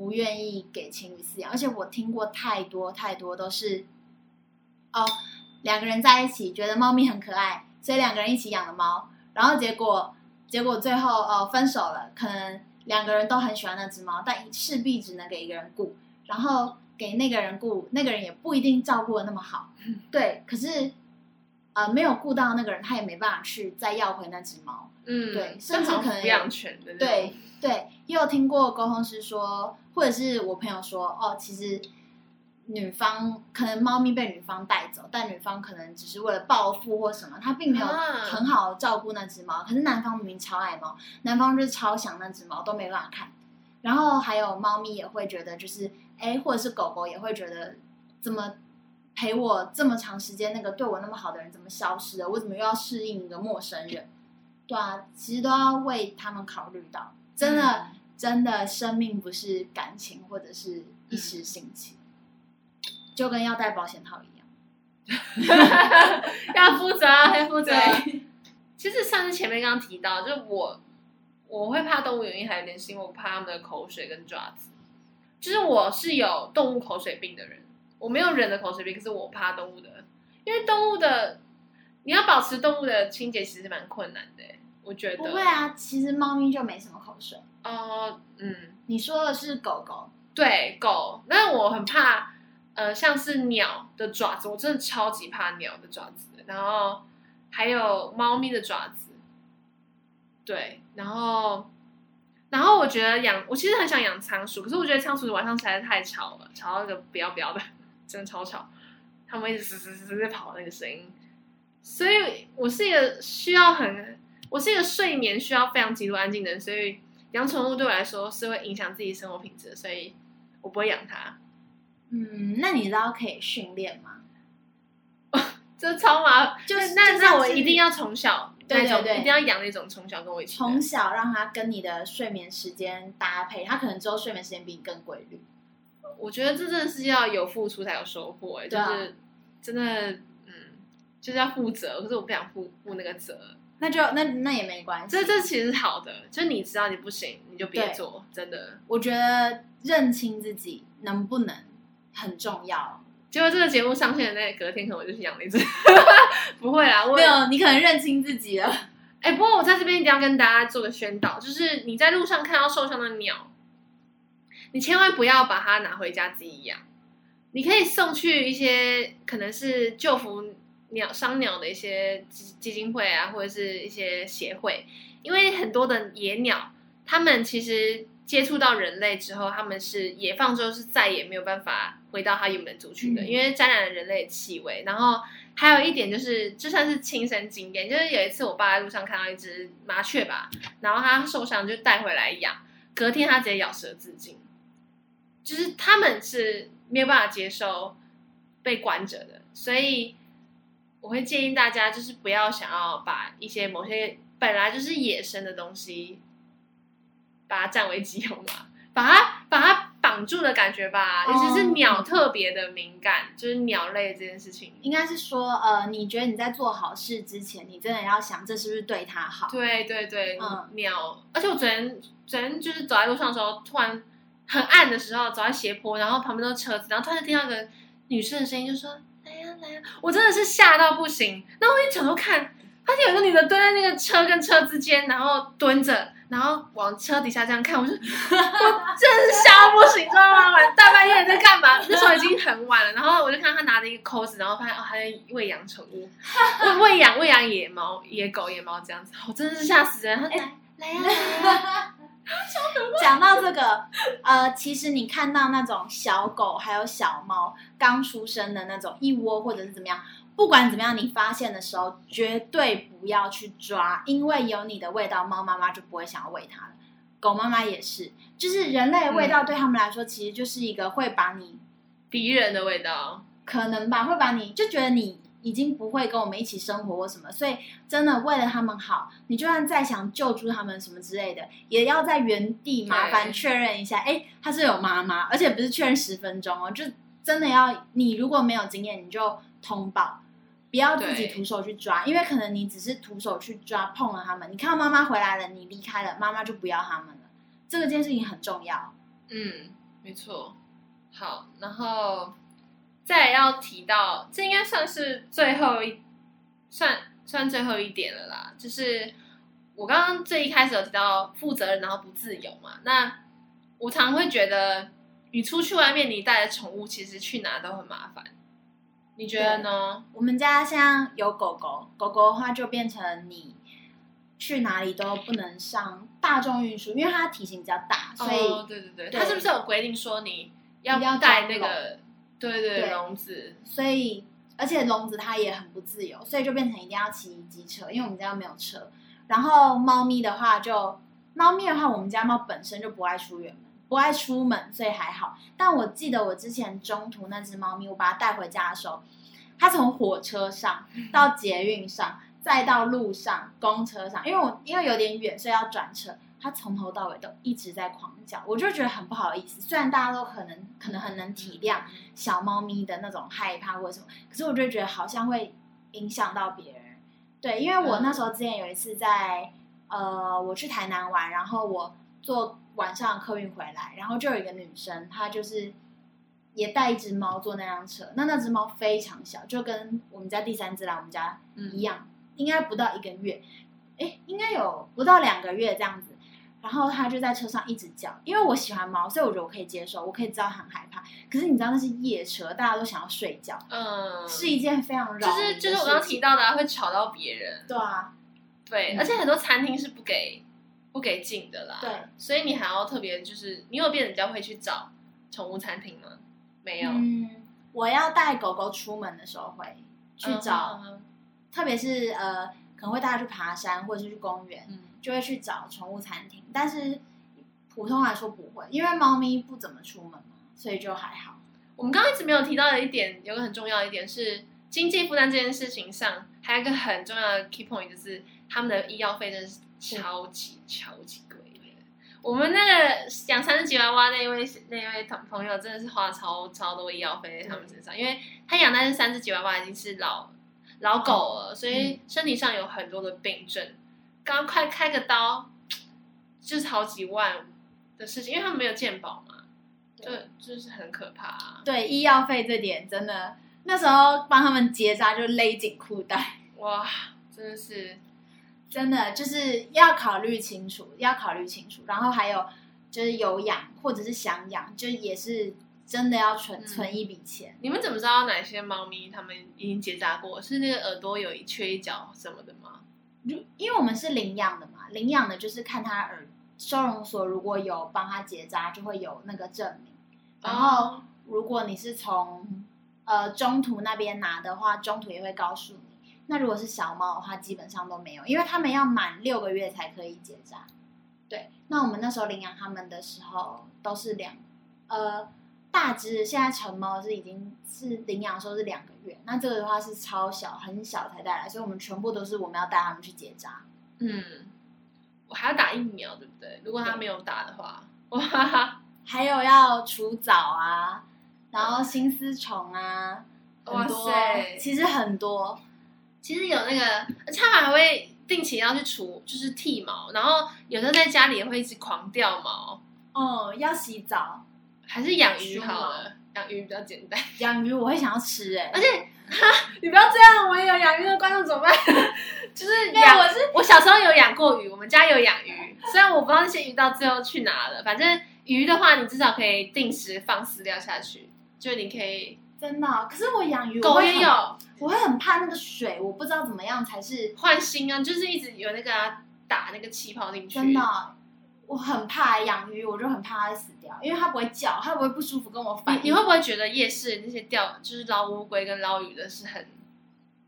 不愿意给情侣饲养。而且我听过太多太多都是哦，两个人在一起觉得猫咪很可爱，所以两个人一起养了猫，然后结果。结果最后哦分手了，可能两个人都很喜欢那只猫，但势必只能给一个人顾，然后给那个人顾，那个人也不一定照顾的那么好，[laughs] 对。可是呃没有顾到那个人，他也没办法去再要回那只猫，嗯，对，甚至可能养犬的，对对，也有听过沟通师说，或者是我朋友说，哦，其实女方可能猫咪被女方带走，但女方可能只是为了报复或什么，她并没有很好照顾那只猫。可是男方明明超爱猫，男方就是超想那只猫，都没办法看。然后还有猫咪也会觉得，就是哎，或者是狗狗也会觉得，怎么陪我这么长时间，那个对我那么好的人怎么消失了？我怎么又要适应一个陌生人？对啊，其实都要为他们考虑到，真的。嗯真的，生命不是感情或者是一时兴起，嗯、就跟要戴保险套一样，[laughs] 要负责，要负责。其实上次前面刚刚提到，就我我会怕动物原因还有点是因为我怕他们的口水跟爪子。就是我是有动物口水病的人，我没有人的口水病，可是我怕动物的，因为动物的你要保持动物的清洁其实蛮困难的。我觉得不会啊，其实猫咪就没什么口水。哦，嗯，你说的是狗狗，对狗，但我很怕，呃，像是鸟的爪子，我真的超级怕鸟的爪子，然后还有猫咪的爪子，对，然后，然后我觉得养，我其实很想养仓鼠，可是我觉得仓鼠晚上实在是太吵了，吵到一个不要不要的，真的超吵，他们一直嘶嘶嘶在跑那个声音，所以我是一个需要很，我是一个睡眠需要非常极度安静的人，所以。养宠物对我来说是会影响自己生活品质，所以我不会养它。嗯，那你知道可以训练吗？[laughs] 这超麻烦，就是那那我一定要从小对对对，一定要养那种从小跟我一起，从小让它跟你的睡眠时间搭配，它可能之后睡眠时间比你更规律。我觉得这真的是要有付出才有收获，哎，就是真的，嗯，就是要负责，可是我不想负负那个责。那就那那也没关系，这这其实是好的，就你知道你不行，你就别做，真的。我觉得认清自己能不能很重要。结果这个节目上线的那隔天，可能我就去养了一只。[laughs] 不会啦，我没有，你可能认清自己了。哎、欸，不过我在这边一定要跟大家做个宣导，就是你在路上看到受伤的鸟，你千万不要把它拿回家自己养，你可以送去一些可能是救福。鸟伤鸟的一些基基金会啊，或者是一些协会，因为很多的野鸟，它们其实接触到人类之后，它们是野放之后是再也没有办法回到它原本族群的，嗯、因为沾染了人类的气味。然后还有一点就是，就算是亲身经验，就是有一次我爸在路上看到一只麻雀吧，然后它受伤就带回来养，隔天它直接咬舌自尽，就是他们是没有办法接受被关着的，所以。我会建议大家，就是不要想要把一些某些本来就是野生的东西，把它占为己有嘛，把它把它绑住的感觉吧。尤其是鸟特别的敏感，嗯、就是鸟类这件事情，应该是说，呃，你觉得你在做好事之前，你真的要想这是不是对它好？对对对，嗯，鸟。而且我昨天昨天就是走在路上的时候，突然很暗的时候，走在斜坡，然后旁边都是车子，然后突然听到一个女生的声音，就说。我真的是吓到不行，那我一转头看，发现有个女的蹲在那个车跟车之间，然后蹲着，然后往车底下这样看，我就 [laughs] 我真的是吓到不行，知道吗？晚大半夜在干嘛？那时候已经很晚了，然后我就看到他拿着一个扣子，然后发现哦，她在喂养宠物，喂喂养喂养野猫、野狗、野猫这样子，我真的是吓死人。他来来呀来呀。[laughs] 讲到这个，呃，其实你看到那种小狗还有小猫刚出生的那种一窝或者是怎么样，不管怎么样，你发现的时候绝对不要去抓，因为有你的味道，猫妈妈就不会想要喂它了。狗妈妈也是，就是人类的味道对他们来说，其实就是一个会把你敌人的味道，可能吧，会把你就觉得你。已经不会跟我们一起生活或什么，所以真的为了他们好，你就算再想救助他们什么之类的，也要在原地麻烦确认一下，哎，他是有妈妈，而且不是确认十分钟哦，就真的要你如果没有经验，你就通报，不要自己徒手去抓，因为可能你只是徒手去抓碰了他们，你看到妈妈回来了，你离开了，妈妈就不要他们了，这个件事情很重要。嗯，没错。好，然后。再要提到，这应该算是最后一，算算最后一点了啦。就是我刚刚最一开始有提到负责任，然后不自由嘛。那我常会觉得，你出去外面，你带的宠物其实去哪都很麻烦。你觉得呢？我们家像有狗狗，狗狗的话就变成你去哪里都不能上大众运输，因为它体型比较大，所以、哦、对对对，它是不是有规定说你要不要带那个？对对对，笼子。所以，而且笼子它也很不自由，所以就变成一定要骑机车，因为我们家没有车。然后猫咪的话就，就猫咪的话，我们家猫本身就不爱出远门，不爱出门，所以还好。但我记得我之前中途那只猫咪，我把它带回家的时候，它从火车上 [laughs] 到捷运上，再到路上公车上，因为我因为有点远，所以要转车。他从头到尾都一直在狂叫，我就觉得很不好意思。虽然大家都可能可能很能体谅小猫咪的那种害怕或者什么，可是我就觉得好像会影响到别人。对，因为我那时候之前有一次在呃，我去台南玩，然后我坐晚上客运回来，然后就有一个女生，她就是也带一只猫坐那辆车。那那只猫非常小，就跟我们家第三只来我们家一样，应该不到一个月，哎，应该有不到两个月这样子。然后他就在车上一直叫，因为我喜欢猫，所以我觉得我可以接受，我可以知道很害怕。可是你知道那是夜车，大家都想要睡觉，嗯，是一件非常扰就是就是我刚刚提到的、啊，会吵到别人。对啊，对，嗯、而且很多餐厅是不给不给进的啦。对，所以你还要特别就是，你有变得比较会去找宠物餐厅吗？没有。嗯，我要带狗狗出门的时候会去找，嗯、特别是呃，可能会带它去爬山或者是去公园。嗯就会去找宠物餐厅，但是普通来说不会，因为猫咪不怎么出门嘛，所以就还好。我们刚刚一直没有提到的一点，有个很重要的一点是经济负担这件事情上，还有一个很重要的 key point 就是他们的医药费真的是超级超级贵的。我们那个养三只吉娃娃那位那位同朋友真的是花了超超多医药费在他们身上，因为他养那只三只吉娃娃已经是老老狗了，所以身体上有很多的病症。刚快开个刀，就是好几万的事情，因为他们没有健保嘛，对就就是很可怕啊。对，医药费这点真的，那时候帮他们结扎就勒紧裤带，哇，真的是，[laughs] 真的就是要考虑清楚，要考虑清楚。然后还有就是有养或者是想养，就也是真的要存、嗯、存一笔钱。你们怎么知道哪些猫咪他们已经结扎过？是那个耳朵有一缺一角什么的吗？因为我们是领养的嘛，领养的就是看他耳收容所如果有帮他结扎，就会有那个证明。然后如果你是从呃中途那边拿的话，中途也会告诉你。那如果是小猫的话，基本上都没有，因为他们要满六个月才可以结扎。对，那我们那时候领养他们的时候都是两呃。大只现在成猫是已经是领养的时候是两个月，那这个的话是超小很小才带来，所以我们全部都是我们要带他们去结扎。嗯，我还要打疫苗，对不对？如果他没有打的话，哇，[laughs] 还有要除蚤啊，然后心丝虫啊，哇塞，其实很多，其实有那个，而且他们还会定期要去除，就是剃毛，然后有时候在家里也会一直狂掉毛。哦，要洗澡。还是养鱼好了，养鱼比较简单。[laughs] 养鱼我会想要吃哎、欸，而且哈，你不要这样，我也有养鱼的观众怎么办？[laughs] 就是养，我是我小时候有养过鱼，我们家有养鱼，虽然我不知道那些鱼到最后去哪了，反正鱼的话，你至少可以定时放饲料下去，就你可以真的。可是我养鱼，狗也有，我会很怕那个水，我不知道怎么样才是换新啊，就是一直有那个、啊、打那个气泡进去，真的。我很怕养鱼，我就很怕它死掉，因为它不会叫，它不会不舒服跟我反应。你，你会不会觉得夜市那些钓就是捞乌龟跟捞鱼的是很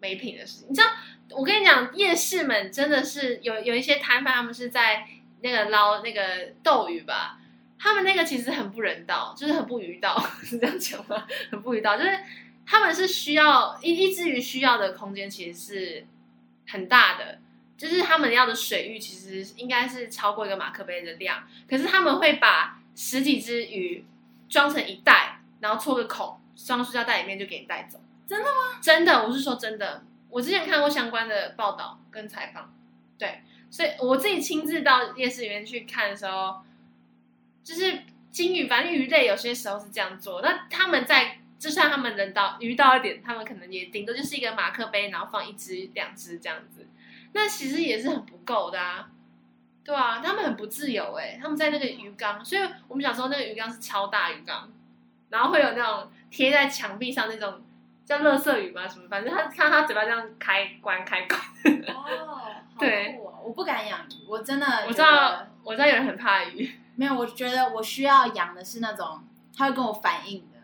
没品的事情？你知道，我跟你讲，夜市们真的是有有一些摊贩，他们是在那个捞那个斗鱼吧，他们那个其实很不人道，就是很不鱼道，[laughs] 是这样讲吗？很不鱼道，就是他们是需要一一只鱼需要的空间其实是很大的。就是他们要的水域其实应该是超过一个马克杯的量，可是他们会把十几只鱼装成一袋，然后戳个孔，装塑胶袋里面就给你带走。真的吗？真的，我是说真的。我之前看过相关的报道跟采访，对，所以我自己亲自到夜市里面去看的时候，就是金鱼，反正鱼类有些时候是这样做。那他们在就算他们人到鱼到一点，他们可能也顶多就是一个马克杯，然后放一只两只这样子。那其实也是很不够的啊，对啊，他们很不自由哎，他们在那个鱼缸，所以我们小时候那个鱼缸是超大鱼缸，然后会有那种贴在墙壁上那种叫乐色鱼嘛什么，反正他看他嘴巴这样开关开关。[laughs] 哦，对，我不敢养鱼，我真的我知道我知道有人很怕鱼，没有，我觉得我需要养的是那种他会跟我反应的，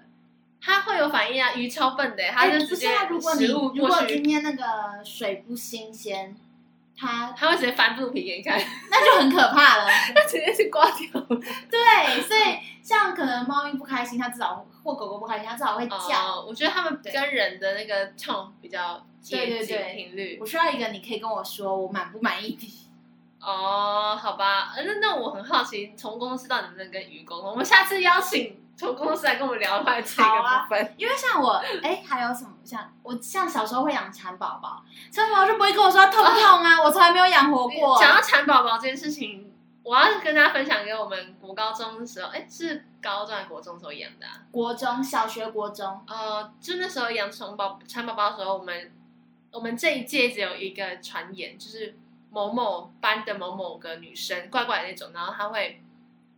它会有反应啊，鱼超笨的，它就直接如果你如果今天那个水不新鲜，它它会直接翻肚皮给你看，那就很可怕了，[laughs] 那直接是刮掉。对，所以像可能猫咪不开心，它至少或狗狗不开心，它至少会叫。哦，我觉得它们跟人的那个 tone 比较接近频率。我需要一个你可以跟我说我满不满意的。哦，好吧，那那我很好奇，宠物公司到底能不能跟鱼沟通？我们下次邀请宠物公司来跟我们聊一下这个部分。啊、因为像我，哎，还有什么？像我像小时候会养蚕宝宝，蚕宝宝就不会跟我说痛不痛啊，啊我从来没有养活过。讲到蚕宝宝这件事情，我要跟大家分享给我们国高中的时候，哎，是高中还是国中时候养的、啊？国中小学国中，呃，就那时候养宠宝蚕宝宝的时候，我们我们这一届只有一个传言，就是。某某班的某某个女生，怪怪的那种，然后她会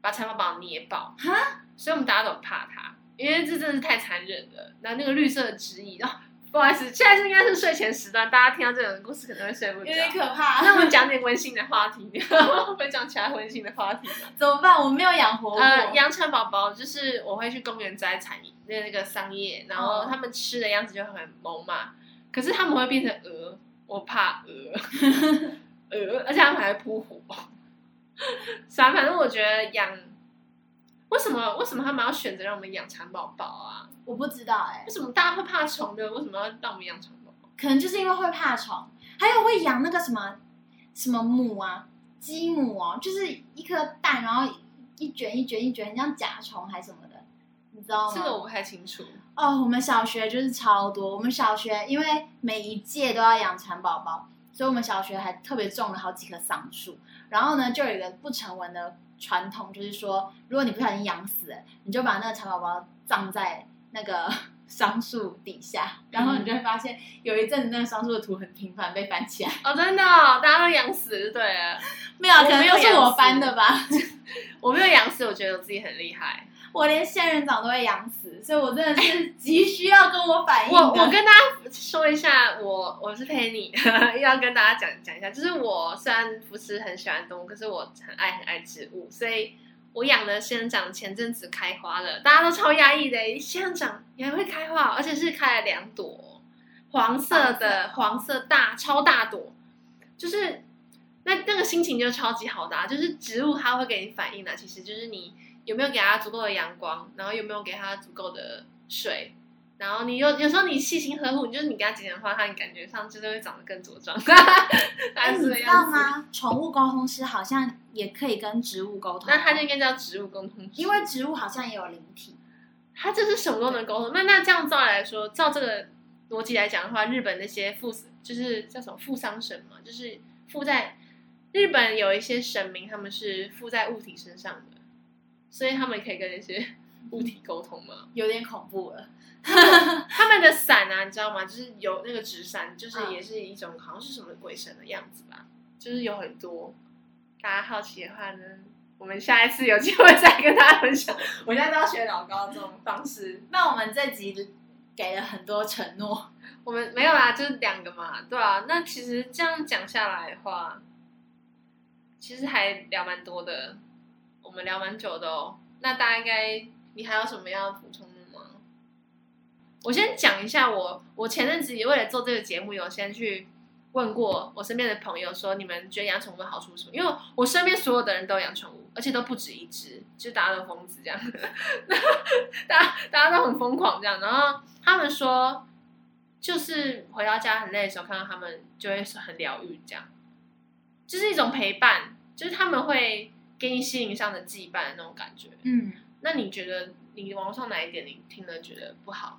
把蚕宝宝捏爆，哈，所以我们大家都很怕它，因为这真的是太残忍了。然后那个绿色的指引，哦，不好意思，现在是应该是睡前时段，大家听到这种故事可能会睡不着，有点可怕。那我们讲点温馨的话题，[laughs] 会讲其他温馨的话题吗？[laughs] 怎么办？我没有养活过。呃，养蚕宝宝就是我会去公园摘蚕那那个桑叶，然后他们吃的样子就很萌嘛，可是他们会变成鹅，我怕鹅，[laughs] 鹅，而且他们还会扑火，啥？反正我觉得养，为什么为什么他们要选择让我们养蚕宝宝啊？我不知道哎、欸，为什么大家会怕虫的？为什么要让我们养蚕宝宝？可能就是因为会怕虫，还有会养那个什么什么母啊，鸡母哦，就是一颗蛋，然后一卷一卷一卷，很像甲虫还是什么的，你知道吗？这个我不太清楚。哦，我们小学就是超多，我们小学因为每一届都要养蚕宝宝。所以我们小学还特别种了好几棵桑树，然后呢，就有一个不成文的传统，就是说，如果你不小心养死了，你就把那个蚕宝宝葬在那个 [laughs] 桑树底下，然后你就会发现，有一阵子那个桑树的土很频繁被翻起来。哦，真的、哦，大家都养死，对了，没有，可能又是我翻的吧？[laughs] 我没有养死，我觉得我自己很厉害。我连仙人掌都会养死，所以我真的是 [laughs] 急需要跟我反映。我我跟大家说一下，我我是 Penny，[laughs] 要跟大家讲讲一下，就是我虽然不是很喜欢动物，可是我很爱很爱植物，所以我养的仙人掌前阵子开花了，大家都超压抑的，仙人掌也会开花，而且是开了两朵，黄色的黄色大超大朵，就是那那个心情就超级好的啊，就是植物它会给你反应的，其实就是你。有没有给它足够的阳光？然后有没有给它足够的水？然后你有有时候你细心呵护，你就是你给它捡点花，它你感觉上就是会长得更茁壮。[laughs] 哎，你知道吗？宠物沟通师好像也可以跟植物沟通，那它就应该叫植物沟通师，因为植物好像也有灵体，它就是什么都能沟通。那那这样照来说，照这个逻辑来讲的话，日本那些附就是叫什么富商神嘛，就是附在日本有一些神明，他们是附在物体身上的。所以他们可以跟那些物体沟通吗？[laughs] 有点恐怖了。他们的伞啊，你知道吗？就是有那个纸伞，就是也是一种好像是什么鬼神的样子吧。就是有很多，大家好奇的话呢，我们下一次有机会再跟大家分享。我现在都要学老高这种方式。那我们这集给了很多承诺，我们没有啦，就是两个嘛，对啊。那其实这样讲下来的话，其实还聊蛮多的。聊蛮久的哦，那大家应该你还有什么要补充的吗？我先讲一下我，我前阵子也为了做这个节目，有先去问过我身边的朋友，说你们觉得养宠物的好处是什么？因为我身边所有的人都养宠物，而且都不止一只，就大家都疯子这样，[laughs] 大家大家都很疯狂这样。然后他们说，就是回到家很累的时候，看到他们就会很疗愈，这样就是一种陪伴，就是他们会。给你心灵上的羁绊的那种感觉，嗯，那你觉得你网络上哪一点你听了觉得不好？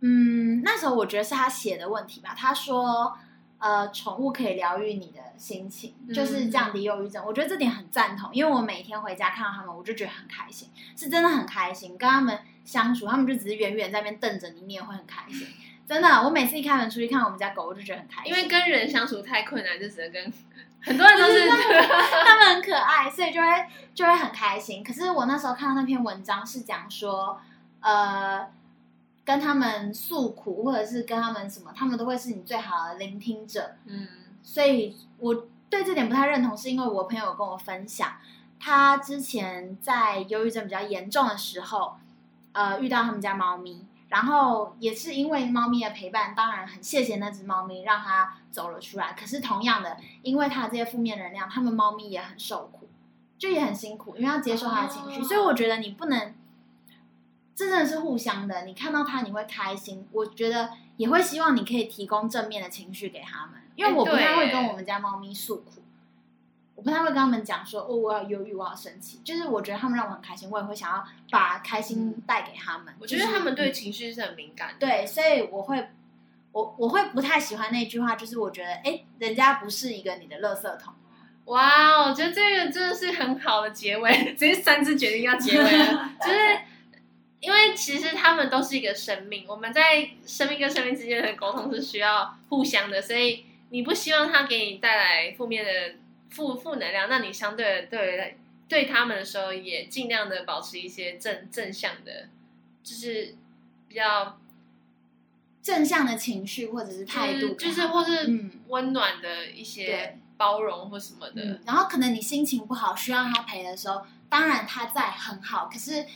嗯，那时候我觉得是他写的问题吧。他说，呃，宠物可以疗愈你的心情，就是降低忧郁症。嗯。我觉得这点很赞同，因为我每天回家看到他们，我就觉得很开心，是真的很开心。跟他们相处，他们就只是远远在那边瞪着你，你也会很开心。[laughs] 真的，我每次一开门出去看我们家狗，我就觉得很开心。因为跟人相处太困难，就只能跟。很多人都是 [laughs] [laughs] 他们很可爱，所以就会就会很开心。可是我那时候看到那篇文章是讲说，呃，跟他们诉苦或者是跟他们什么，他们都会是你最好的聆听者。嗯，所以我对这点不太认同，是因为我朋友有跟我分享，他之前在忧郁症比较严重的时候，呃，遇到他们家猫咪。然后也是因为猫咪的陪伴，当然很谢谢那只猫咪让它走了出来。可是同样的，因为它这些负面能量，它们猫咪也很受苦，就也很辛苦，因为要接受它的情绪。哦、所以我觉得你不能，这真的是互相的。你看到它，你会开心，我觉得也会希望你可以提供正面的情绪给他们。因为我不太会跟我们家猫咪诉苦。我不太会跟他们讲说哦，我要忧郁，我要生气。就是我觉得他们让我很开心，我也会想要把开心带给他们。我觉得他们对情绪是很敏感的。对，所以我会，我我会不太喜欢那句话，就是我觉得哎，人家不是一个你的垃圾桶。哇，我觉得这个真的是很好的结尾，[laughs] 直接三只决定要结尾了，就是因为其实他们都是一个生命，我们在生命跟生命之间的沟通是需要互相的，所以你不希望他给你带来负面的。负负能量，那你相对的对对他们的时候，也尽量的保持一些正正向的，就是比较正向的情绪或者是态度，就是，就是或是温暖的一些包容或什么的。嗯，然后可能你心情不好，需要他陪的时候，当然他在很好，可是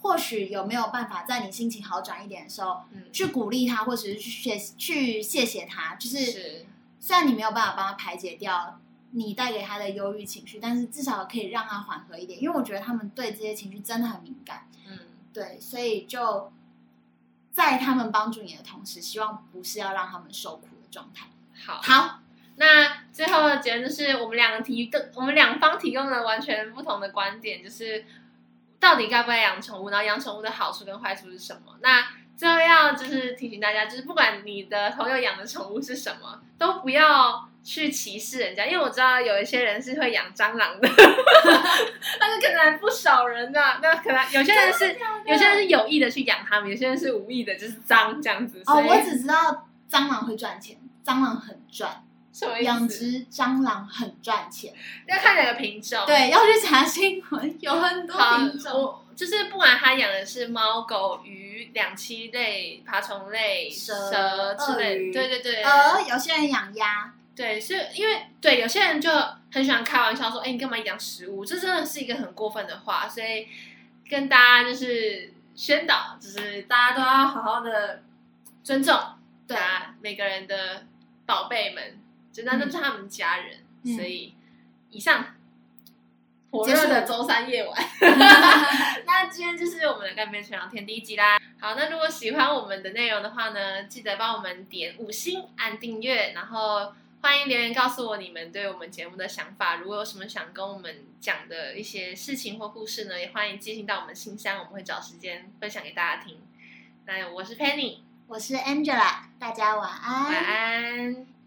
或许有没有办法在你心情好转一点的时候，嗯，去鼓励他，或者是去谢去谢谢他，就是，是虽然你没有办法帮他排解掉。你带给他的忧郁情绪，但是至少可以让他缓和一点，因为我觉得他们对这些情绪真的很敏感。嗯，对，所以就在他们帮助你的同时，希望不是要让他们受苦的状态。好，好，那最后的结论就是，我们两个提的，我们两方提供了完全不同的观点，就是到底该不该养宠物，然后养宠物的好处跟坏处是什么？那最后要就是提醒大家，就是不管你的朋友养的宠物是什么，都不要。去歧视人家，因为我知道有一些人是会养蟑螂的，[laughs] 但是可能还不少人呢、啊。那可能有些人是有些人是有意的去养它们，有些人是无意的，就是脏这样子。哦，我只知道蟑螂会赚钱，蟑螂很赚。[laughs] 什么意思？养殖蟑螂很赚钱，要看哪个品种。对，要去查新闻，有很多品种。就是不管他养的是猫、狗、鱼、两栖类、爬虫类、蛇、蛇之类，对对对。呃，有些人养鸭。对，是因为对有些人就很喜欢开玩笑说：“哎，你干嘛养食物？”这真的是一个很过分的话，所以跟大家就是宣导，就是大家都要好好的尊重，对啊，每个人的宝贝们，真的都是他们家人。嗯、所以，以上火热的周三夜晚 [laughs] [laughs] 那今天就是我们的干杯全聊天第一集啦。好，那如果喜欢我们的内容的话呢，记得帮我们点五星、按订阅，然后。欢迎留言告诉我你们对我们节目的想法。如果有什么想跟我们讲的一些事情或故事呢，也欢迎寄信到我们信箱，我们会找时间分享给大家听。那我是 Penny，我是 Angela，大家晚安。晚安。